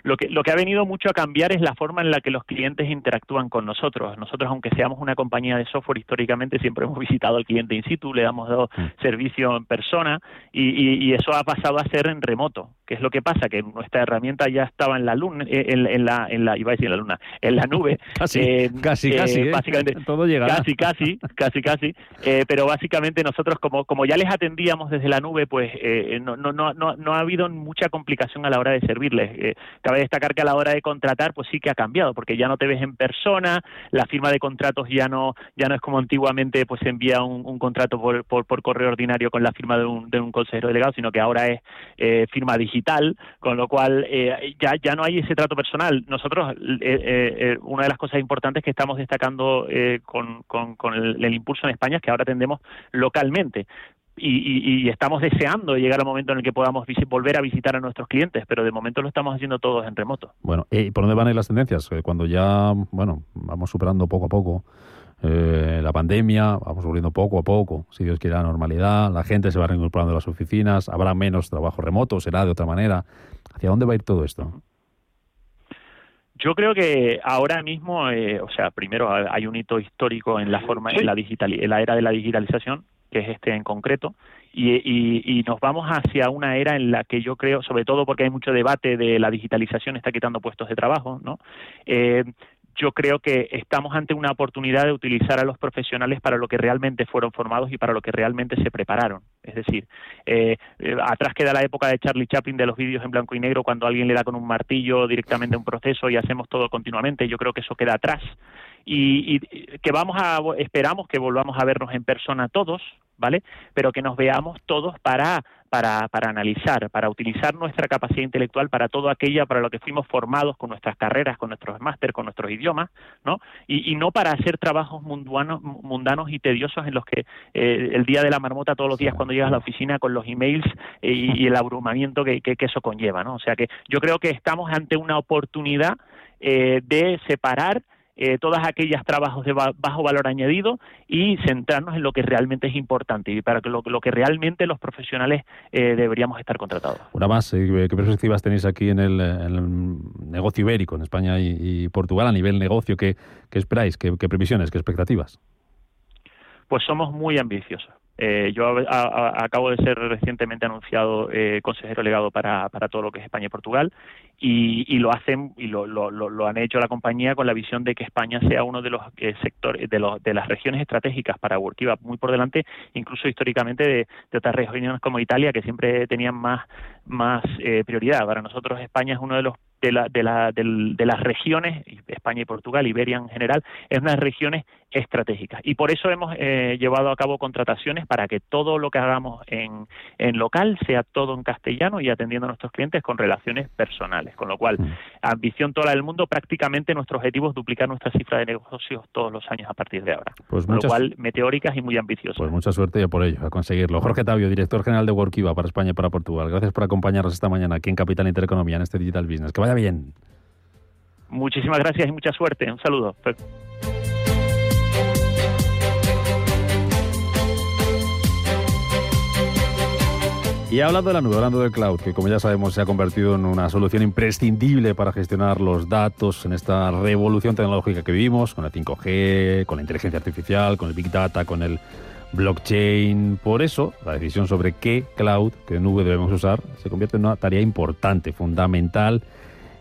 Lo que, lo que ha venido mucho a cambiar es la forma en la que los clientes interactúan con nosotros. Nosotros, aunque seamos una compañía de software, históricamente siempre hemos visitado al cliente in situ, le damos dado mm. servicio en persona y, eso ha pasado a ser en remoto. ¿Qué es lo que pasa? Que nuestra herramienta ya estaba en la luna, eh, en, la, en la, iba a decir en la luna, en la nube. Casi, eh, casi, casi, ¿eh? básicamente, todo llegará. Casi, casi, casi, casi. pero básicamente nosotros, como, como ya les atendíamos desde la nube, pues no, no, no, no, no ha habido mucha complicación a la hora de servirles. Cabe destacar que a la hora de contratar, pues sí que ha cambiado, porque ya no te ves en persona, la firma de contratos ya no, ya no es como antiguamente, pues se envía un, contrato por, correo ordinario con la firma de un, de un consejero delegado, sino que ahora es firma digital con lo cual eh, ya, ya no hay ese trato personal. Nosotros, eh, eh, una de las cosas importantes que estamos destacando con, con, el, impulso en España es que ahora atendemos localmente. Y, estamos deseando llegar al momento en el que podamos volver a visitar a nuestros clientes, pero de momento lo estamos haciendo todos en remoto. Bueno, ¿y por dónde van a ir las tendencias? Cuando ya, bueno, vamos superando poco a poco eh, la pandemia, vamos volviendo poco a poco, si Dios quiere la normalidad, la gente se va reincorporando a las oficinas, habrá menos trabajo remoto, será de otra manera. ¿Hacia dónde va a ir todo esto? Yo creo que ahora mismo, eh, o sea, primero hay un hito histórico en la forma, en la digital, en la era de la digitalización, que es este en concreto, y, nos vamos hacia una era en la que yo creo, sobre todo porque hay mucho debate de la digitalización está quitando puestos de trabajo, ¿no? Eh, yo creo que estamos ante una oportunidad de utilizar a los profesionales para lo que realmente fueron formados y para lo que realmente se prepararon. Es decir, eh, eh, atrás queda la época de Charlie Chaplin de los vídeos en blanco y negro cuando alguien le da con un martillo directamente un proceso y hacemos todo continuamente. Yo creo que eso queda atrás y, que vamos a esperamos que volvamos a vernos en persona todos, ¿vale? Pero que nos veamos todos para para, para analizar, para utilizar nuestra capacidad intelectual para todo aquello para lo que fuimos formados con nuestras carreras, con nuestros máster, con nuestros idiomas, ¿no? Y, no para hacer trabajos mundanos, mundanos y tediosos en los que eh, el día de la marmota todos los días cuando llegas a la oficina con los emails eh, y, el abrumamiento que, que, eso conlleva, ¿no? O sea que yo creo que estamos ante una oportunidad eh, de separar eh, todas aquellas trabajos de bajo valor añadido y centrarnos en lo que realmente es importante y para que lo, que realmente los profesionales eh, deberíamos estar contratados. Una más, eh, ¿qué perspectivas tenéis aquí en el, negocio ibérico, en España y, Portugal, a nivel negocio? ¿Qué, esperáis? ¿Qué, previsiones? ¿Qué expectativas? Pues somos muy ambiciosos. Yo acabo de ser recientemente anunciado consejero legado para, para, todo lo que es España y Portugal y, lo hacen y lo, lo, lo, han hecho la compañía con la visión de que España sea uno de los eh, sectores de, los, de las regiones estratégicas para Workiva muy por delante incluso históricamente de, otras regiones como Italia que siempre tenían más más eh, prioridad para nosotros España es uno de los de, la, de, la, de, las regiones, España y Portugal, Iberia en general, es unas regiones estratégicas. Y por eso hemos eh, llevado a cabo contrataciones para que todo lo que hagamos en, en local sea todo en castellano y atendiendo a nuestros clientes con relaciones personales. Con lo cual, mm. Ambición toda del mundo, prácticamente nuestro objetivo es duplicar nuestra cifra de negocios todos los años a partir de ahora. Pues con lo cual, meteóricas y muy ambiciosas. Pues mucha suerte por ello, a conseguirlo. Jorge Tavio, director general de Workiva para España y para Portugal. Gracias por acompañarnos esta mañana aquí en Capital Intereconomía, en este Digital Business. Que vaya bien. Muchísimas gracias y mucha suerte. Un saludo. Y hablando de la nube, hablando del cloud, que como ya sabemos se ha convertido en una solución imprescindible para gestionar los datos en esta revolución tecnológica que vivimos, con la 5G, con la inteligencia artificial, con el Big Data, con el blockchain. Por eso, la decisión sobre qué cloud, qué nube debemos usar, se convierte en una tarea importante, fundamental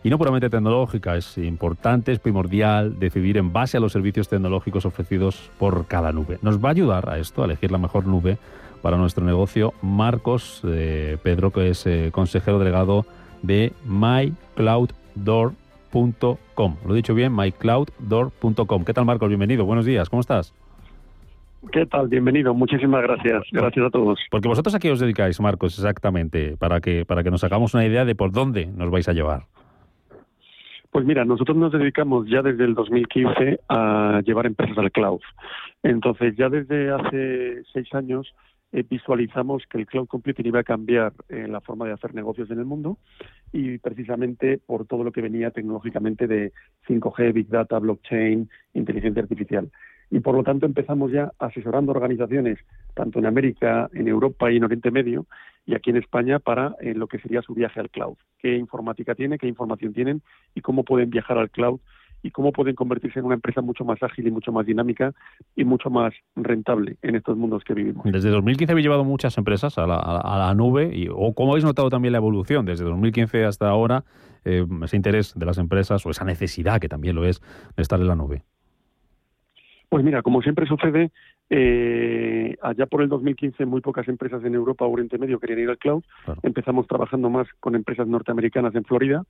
y no puramente tecnológica. Es importante, es primordial decidir en base a los servicios tecnológicos ofrecidos por cada nube. Nos va a ayudar a esto, a elegir la mejor nube para nuestro negocio, Marcos eh, Pedro, que es eh, consejero delegado de myclouddoor.com. Lo he dicho bien, myclouddoor.com. ¿Qué tal, Marcos? Bienvenido. Buenos días. ¿Cómo estás? ¿Qué tal? Bienvenido. Muchísimas gracias. Gracias a todos. Porque vosotros a qué os dedicáis, Marcos, exactamente, para que, para que nos hagamos una idea de por dónde nos vais a llevar. Pues mira, nosotros nos dedicamos ya desde el 2015 a llevar empresas al cloud. Entonces, ya desde hace seis años eh, visualizamos que el cloud computing iba a cambiar eh, la forma de hacer negocios en el mundo y precisamente por todo lo que venía tecnológicamente de 5G, Big Data, blockchain, inteligencia artificial. Y por lo tanto empezamos ya asesorando organizaciones, tanto en América, en Europa y en Oriente Medio, y aquí en España para eh, lo que sería su viaje al cloud. ¿Qué informática tiene, qué información tienen y cómo pueden viajar al cloud y cómo pueden convertirse en una empresa mucho más ágil y mucho más dinámica y mucho más rentable en estos mundos que vivimos. Desde 2015 habéis llevado muchas empresas a la, nube y o cómo habéis notado también la evolución desde 2015 hasta ahora, eh, ese interés de las empresas o esa necesidad que también lo es de estar en la nube. Pues mira, como siempre sucede, eh, allá por el 2015 muy pocas empresas en Europa o Oriente Medio querían ir al cloud. Empezamos trabajando más con empresas norteamericanas en Florida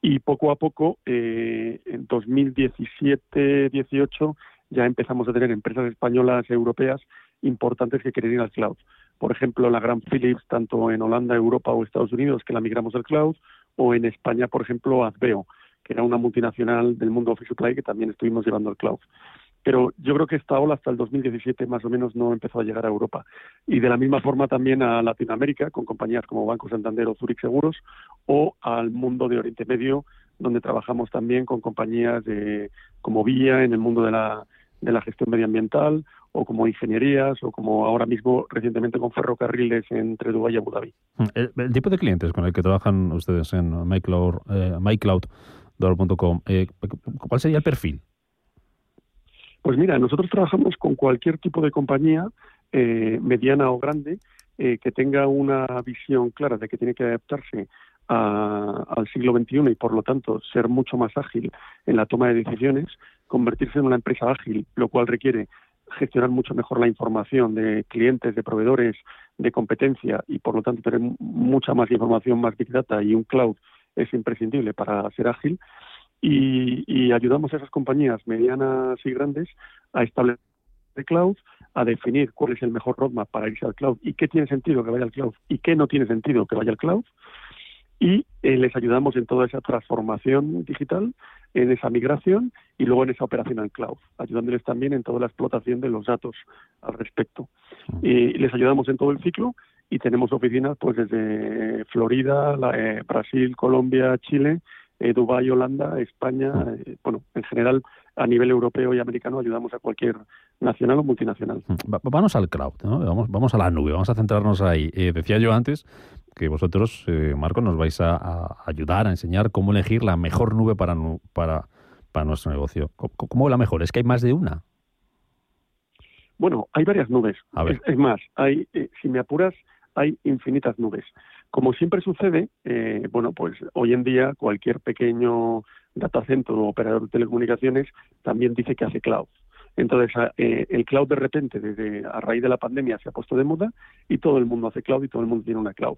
y poco a poco, eh, en 2017-18, ya empezamos a tener empresas españolas, europeas, importantes que quieren ir al cloud. Por ejemplo, la Gran Philips, tanto en Holanda, Europa o Estados Unidos, que la migramos al cloud, o en España, por ejemplo, Azbeo, que era una multinacional del mundo Office Supply que también estuvimos llevando al cloud. Pero yo creo que esta ola hasta el 2017 más o menos no empezó a llegar a Europa. Y de la misma forma también a Latinoamérica, con compañías como Banco Santander o Zurich Seguros, o al mundo de Oriente Medio, donde trabajamos también con compañías de, como Vía en el mundo de la, de la gestión medioambiental, o como ingenierías, o como ahora mismo recientemente con ferrocarriles entre Dubái y Abu Dhabi. Mm, el, tipo de clientes con el que trabajan ustedes en MyCloud, eh, MyCloud.com, eh, ¿cuál sería el perfil? Pues mira, nosotros trabajamos con cualquier tipo de compañía eh, mediana o grande eh, que tenga una visión clara de que tiene que adaptarse al siglo XXI y por lo tanto ser mucho más ágil en la toma de decisiones, convertirse en una empresa ágil, lo cual requiere gestionar mucho mejor la información de clientes, de proveedores, de competencia y por lo tanto tener mucha más información, más big data y un cloud es imprescindible para ser ágil. Y, ayudamos a esas compañías medianas y grandes a establecer cloud, a definir cuál es el mejor roadmap para irse al cloud y qué tiene sentido que vaya al cloud y qué no tiene sentido que vaya al cloud. Y eh, les ayudamos en toda esa transformación digital en esa migración y luego en esa operación en cloud, ayudándoles también en toda la explotación de los datos al respecto. Y les ayudamos en todo el ciclo y tenemos oficinas pues desde Florida, eh, Brasil, Colombia, Chile, eh, Dubái, Holanda, España, eh, bueno, en general a nivel europeo y americano ayudamos a cualquier nacional o multinacional. Vamos al cloud, vamos, vamos a la nube, vamos a centrarnos ahí. decía yo antes que vosotros, eh, Marco, nos vais a, ayudar a enseñar cómo elegir la mejor nube para, para, para nuestro negocio. ¿Cómo, la mejor? ¿Es que hay más de una? Bueno, hay varias nubes. Es, más, hay, eh, si me apuras, hay infinitas nubes. Como siempre sucede, eh, bueno, pues hoy en día cualquier pequeño datacentro o operador de telecomunicaciones también dice que hace cloud. Entonces, el cloud de repente, desde a raíz de la pandemia, se ha puesto de moda y todo el mundo hace cloud y todo el mundo tiene una cloud.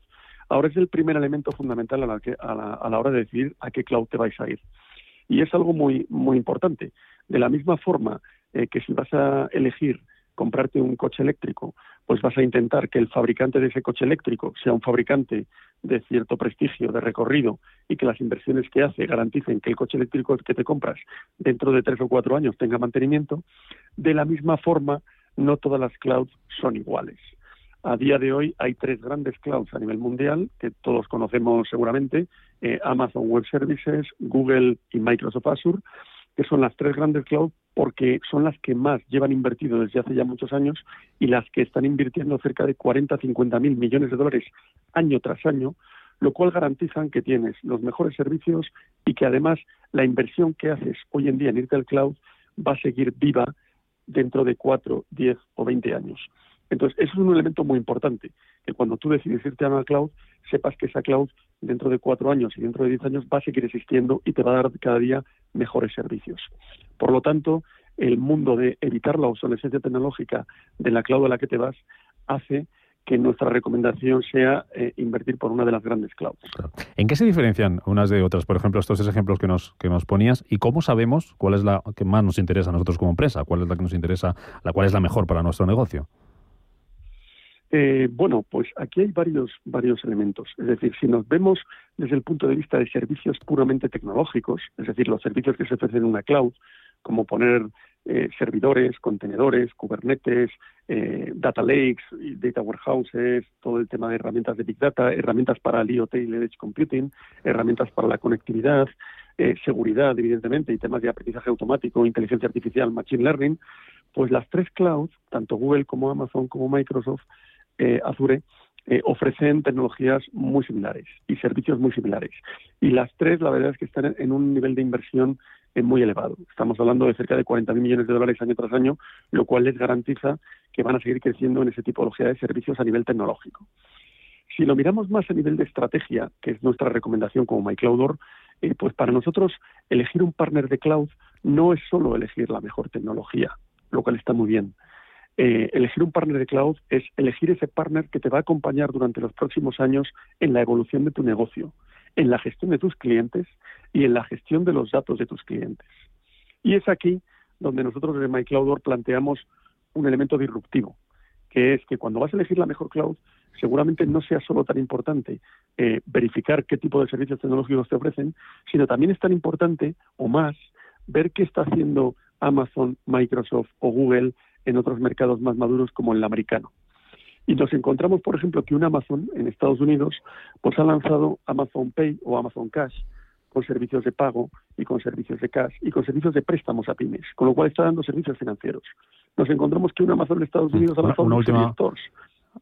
Ahora es el primer elemento fundamental a la, a la, hora de decidir a qué cloud te vais a ir. Y es algo muy, muy importante. De la misma forma eh, que si vas a elegir comprarte un coche eléctrico, pues vas a intentar que el fabricante de ese coche eléctrico sea un fabricante de cierto prestigio, de recorrido, y que las inversiones que hace garanticen que el coche eléctrico que te compras dentro de tres o cuatro años tenga mantenimiento. De la misma forma, no todas las clouds son iguales. A día de hoy hay tres grandes clouds a nivel mundial que todos conocemos seguramente, eh, Amazon Web Services, Google y Microsoft Azure, que son las tres grandes clouds porque son las que más llevan invertido desde hace ya muchos años y las que están invirtiendo cerca de 40 50 mil millones de dólares año tras año, lo cual garantizan que tienes los mejores servicios y que además la inversión que haces hoy en día en irte al cloud va a seguir viva dentro de 4, 10 o 20 años. Entonces, eso es un elemento muy importante, que cuando tú decides irte a una cloud, sepas que esa cloud dentro de cuatro años y dentro de diez años va a seguir existiendo y te va a dar cada día mejores servicios. Por lo tanto, el mundo de evitar la obsolescencia tecnológica de la cloud a la que te vas hace que nuestra recomendación sea eh, invertir por una de las grandes clouds. ¿En qué se diferencian unas de otras? Por ejemplo, estos ejemplos que nos, que nos ponías. ¿Y cómo sabemos cuál es la que más nos interesa a nosotros como empresa? ¿Cuál es la que nos interesa, la cual es la mejor para nuestro negocio? Eh, bueno, pues aquí hay varios, varios elementos. Es decir, si nos vemos desde el punto de vista de servicios puramente tecnológicos, es decir, los servicios que se ofrecen en una cloud, como poner eh, servidores, contenedores, Kubernetes, eh, data lakes, data warehouses, todo el tema de herramientas de Big Data, herramientas para el IoT y el Edge Computing, herramientas para la conectividad, seguridad, evidentemente, y temas de aprendizaje automático, inteligencia artificial, machine learning, pues las tres clouds, tanto Google como Amazon como Microsoft, eh, Azure eh, ofrecen tecnologías muy similares y servicios muy similares. Y las tres, la verdad es que están en un nivel de inversión eh, muy elevado. Estamos hablando de cerca de 40.000 millones de dólares año tras año, lo cual les garantiza que van a seguir creciendo en esa tipología de servicios a nivel tecnológico. Si lo miramos más a nivel de estrategia, que es nuestra recomendación como MyCloudor, pues para nosotros elegir un partner de cloud no es solo elegir la mejor tecnología, lo cual está muy bien, eh, elegir un partner de cloud es elegir ese partner que te va a acompañar durante los próximos años en la evolución de tu negocio, en la gestión de tus clientes y en la gestión de los datos de tus clientes. Y es aquí donde nosotros desde MyCloudor planteamos un elemento disruptivo, que es que cuando vas a elegir la mejor cloud, seguramente no sea solo tan importante eh, verificar qué tipo de servicios tecnológicos te ofrecen, sino también es tan importante o más ver qué está haciendo Amazon, Microsoft o Google en otros mercados más maduros como el americano. Y nos encontramos, por ejemplo, que un Amazon en Estados Unidos pues ha lanzado Amazon Pay o Amazon Cash con servicios de pago y con servicios de cash y con servicios de préstamos a pymes, con lo cual está dando servicios financieros. Nos encontramos que un Amazon en Estados Unidos ha lanzado una, última... stores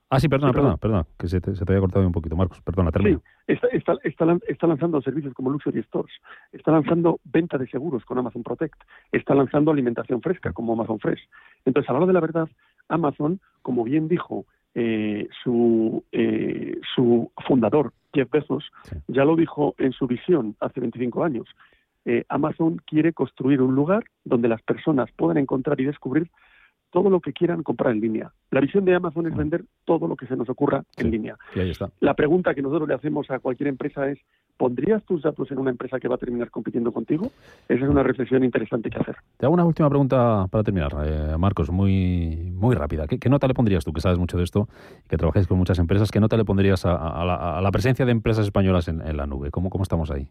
Ah, sí, perdona, perdona, perdona, que se te, se te, había cortado un poquito, Marcos, perdona, termino. Sí, está, está, está, está, lanzando servicios como Luxury Stores, está lanzando venta de seguros con Amazon Protect, está lanzando alimentación fresca como Amazon Fresh. Entonces, a la hora de la verdad, Amazon, como bien dijo eh, su, eh, su fundador, Jeff Bezos, ya lo dijo en su visión hace 25 años. Eh, Amazon quiere construir un lugar donde las personas puedan encontrar y descubrir todo lo que quieran comprar en línea. La visión de Amazon es vender todo lo que se nos ocurra en línea. Y ahí está. La pregunta que nosotros le hacemos a cualquier empresa es, ¿pondrías tus datos en una empresa que va a terminar compitiendo contigo? Esa es una reflexión interesante que hacer. Te hago una última pregunta para terminar, eh, Marcos, muy, muy rápida. ¿Qué, nota le pondrías tú, que sabes mucho de esto, que trabajáis con muchas empresas, qué nota le pondrías a, la, presencia de empresas españolas en, la nube? ¿Cómo, ¿Cómo estamos ahí?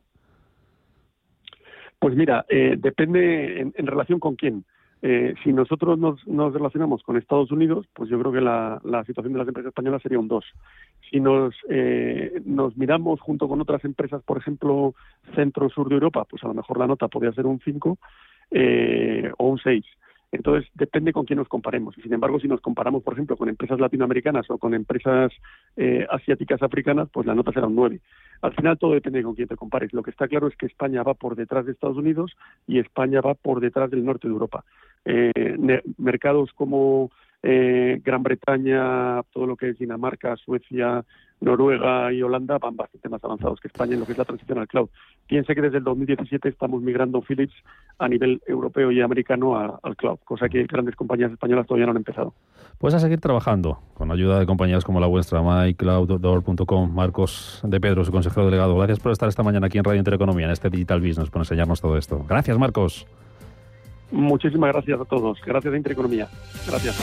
Pues mira, eh, depende en relación con quién. Eh, si nosotros nos, relacionamos con Estados Unidos, pues yo creo que la, situación de las empresas españolas sería un 2. Si nos, eh, nos miramos junto con otras empresas, por ejemplo, centro-sur de Europa, pues a lo mejor la nota podría ser un 5 eh, o un 6. Entonces, depende con quién nos comparemos. Sin embargo, si nos comparamos, por ejemplo, con empresas latinoamericanas o con empresas asiáticas africanas, pues la nota será un 9. Al final todo depende con quién te compares. Lo que está claro es que España va por detrás de Estados Unidos y España va por detrás del norte de Europa eh, mercados como eh, Gran Bretaña, todo lo que es Dinamarca, Suecia, Noruega y Holanda van bastante más avanzados que España en lo que es la transición al cloud. Piense que desde el 2017 estamos migrando Philips a nivel europeo y americano al cloud, cosa que grandes compañías españolas todavía no han empezado. Pues a seguir trabajando con ayuda de compañías como la vuestra, mycloud.com. Marcos de Pedro, su consejero delegado. Gracias por estar esta mañana aquí en Radio Intereconomía, en este Digital Business, por enseñarnos todo esto. Gracias, Marcos. Muchísimas gracias a todos. Gracias a Intereconomía. Gracias.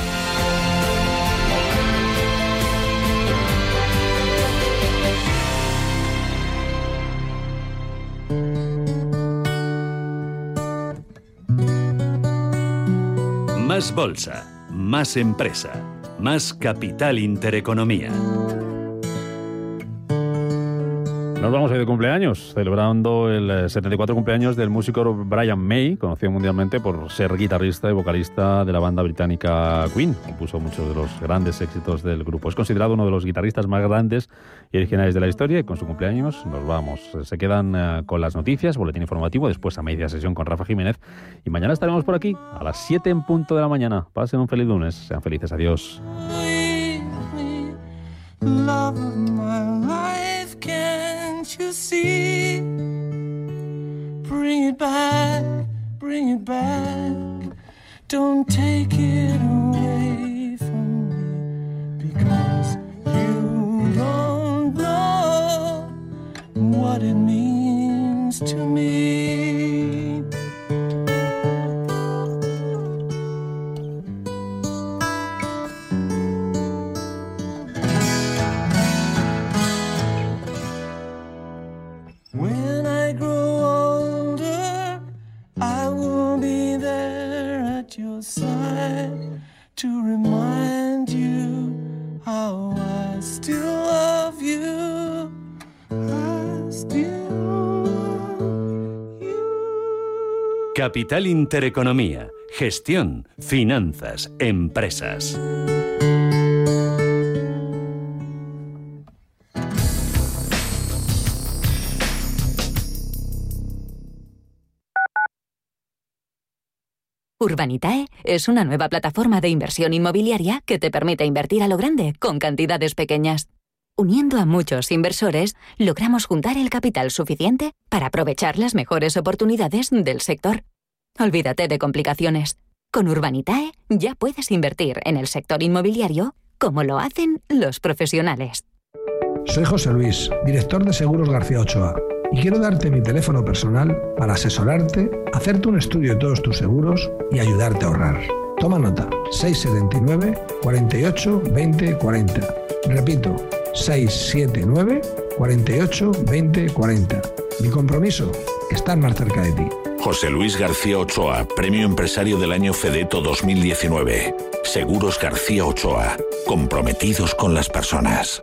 Más bolsa, más empresa, más capital intereconomía. Nos vamos a ir de cumpleaños, celebrando el 74 eh, cumpleaños del músico Brian May, conocido mundialmente por ser guitarrista y vocalista de la banda británica Queen. Compuso muchos de los grandes éxitos del grupo. Es considerado uno de los guitarristas más grandes y originales de la historia y con su cumpleaños nos vamos. Se quedan eh, con las noticias, boletín informativo, después a media sesión con Rafa Jiménez y mañana estaremos por aquí a las 7 en punto de la mañana. Pasen un feliz lunes, sean felices, adiós. Bring it back, bring it back. Don't take it away from me because you don't know what it means to me. Capital Intereconomía, gestión, finanzas, empresas. Urbanitae es una nueva plataforma de inversión inmobiliaria que te permite invertir a lo grande con cantidades pequeñas. Uniendo a muchos inversores, logramos juntar el capital suficiente para aprovechar las mejores oportunidades del sector. Olvídate de complicaciones. Con Urbanitae ya puedes invertir en el sector inmobiliario como lo hacen los profesionales. Soy José Luis, director de Seguros García Ochoa y quiero darte mi teléfono personal para asesorarte, hacerte un estudio de todos tus seguros y ayudarte a ahorrar. Toma nota, 679 48 20 40. Repito, 679 48 20 40. Mi compromiso, estar más cerca de ti. José Luis García Ochoa, Premio Empresario del Año Fedeto 2019. Seguros García Ochoa, comprometidos con las personas.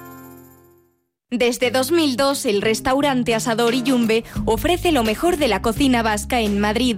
Desde 2002, el restaurante Asador y Yumbe ofrece lo mejor de la cocina vasca en Madrid.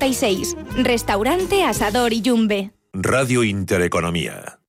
1096. Restaurante Asador Iyumbe. Radio Intereconomía.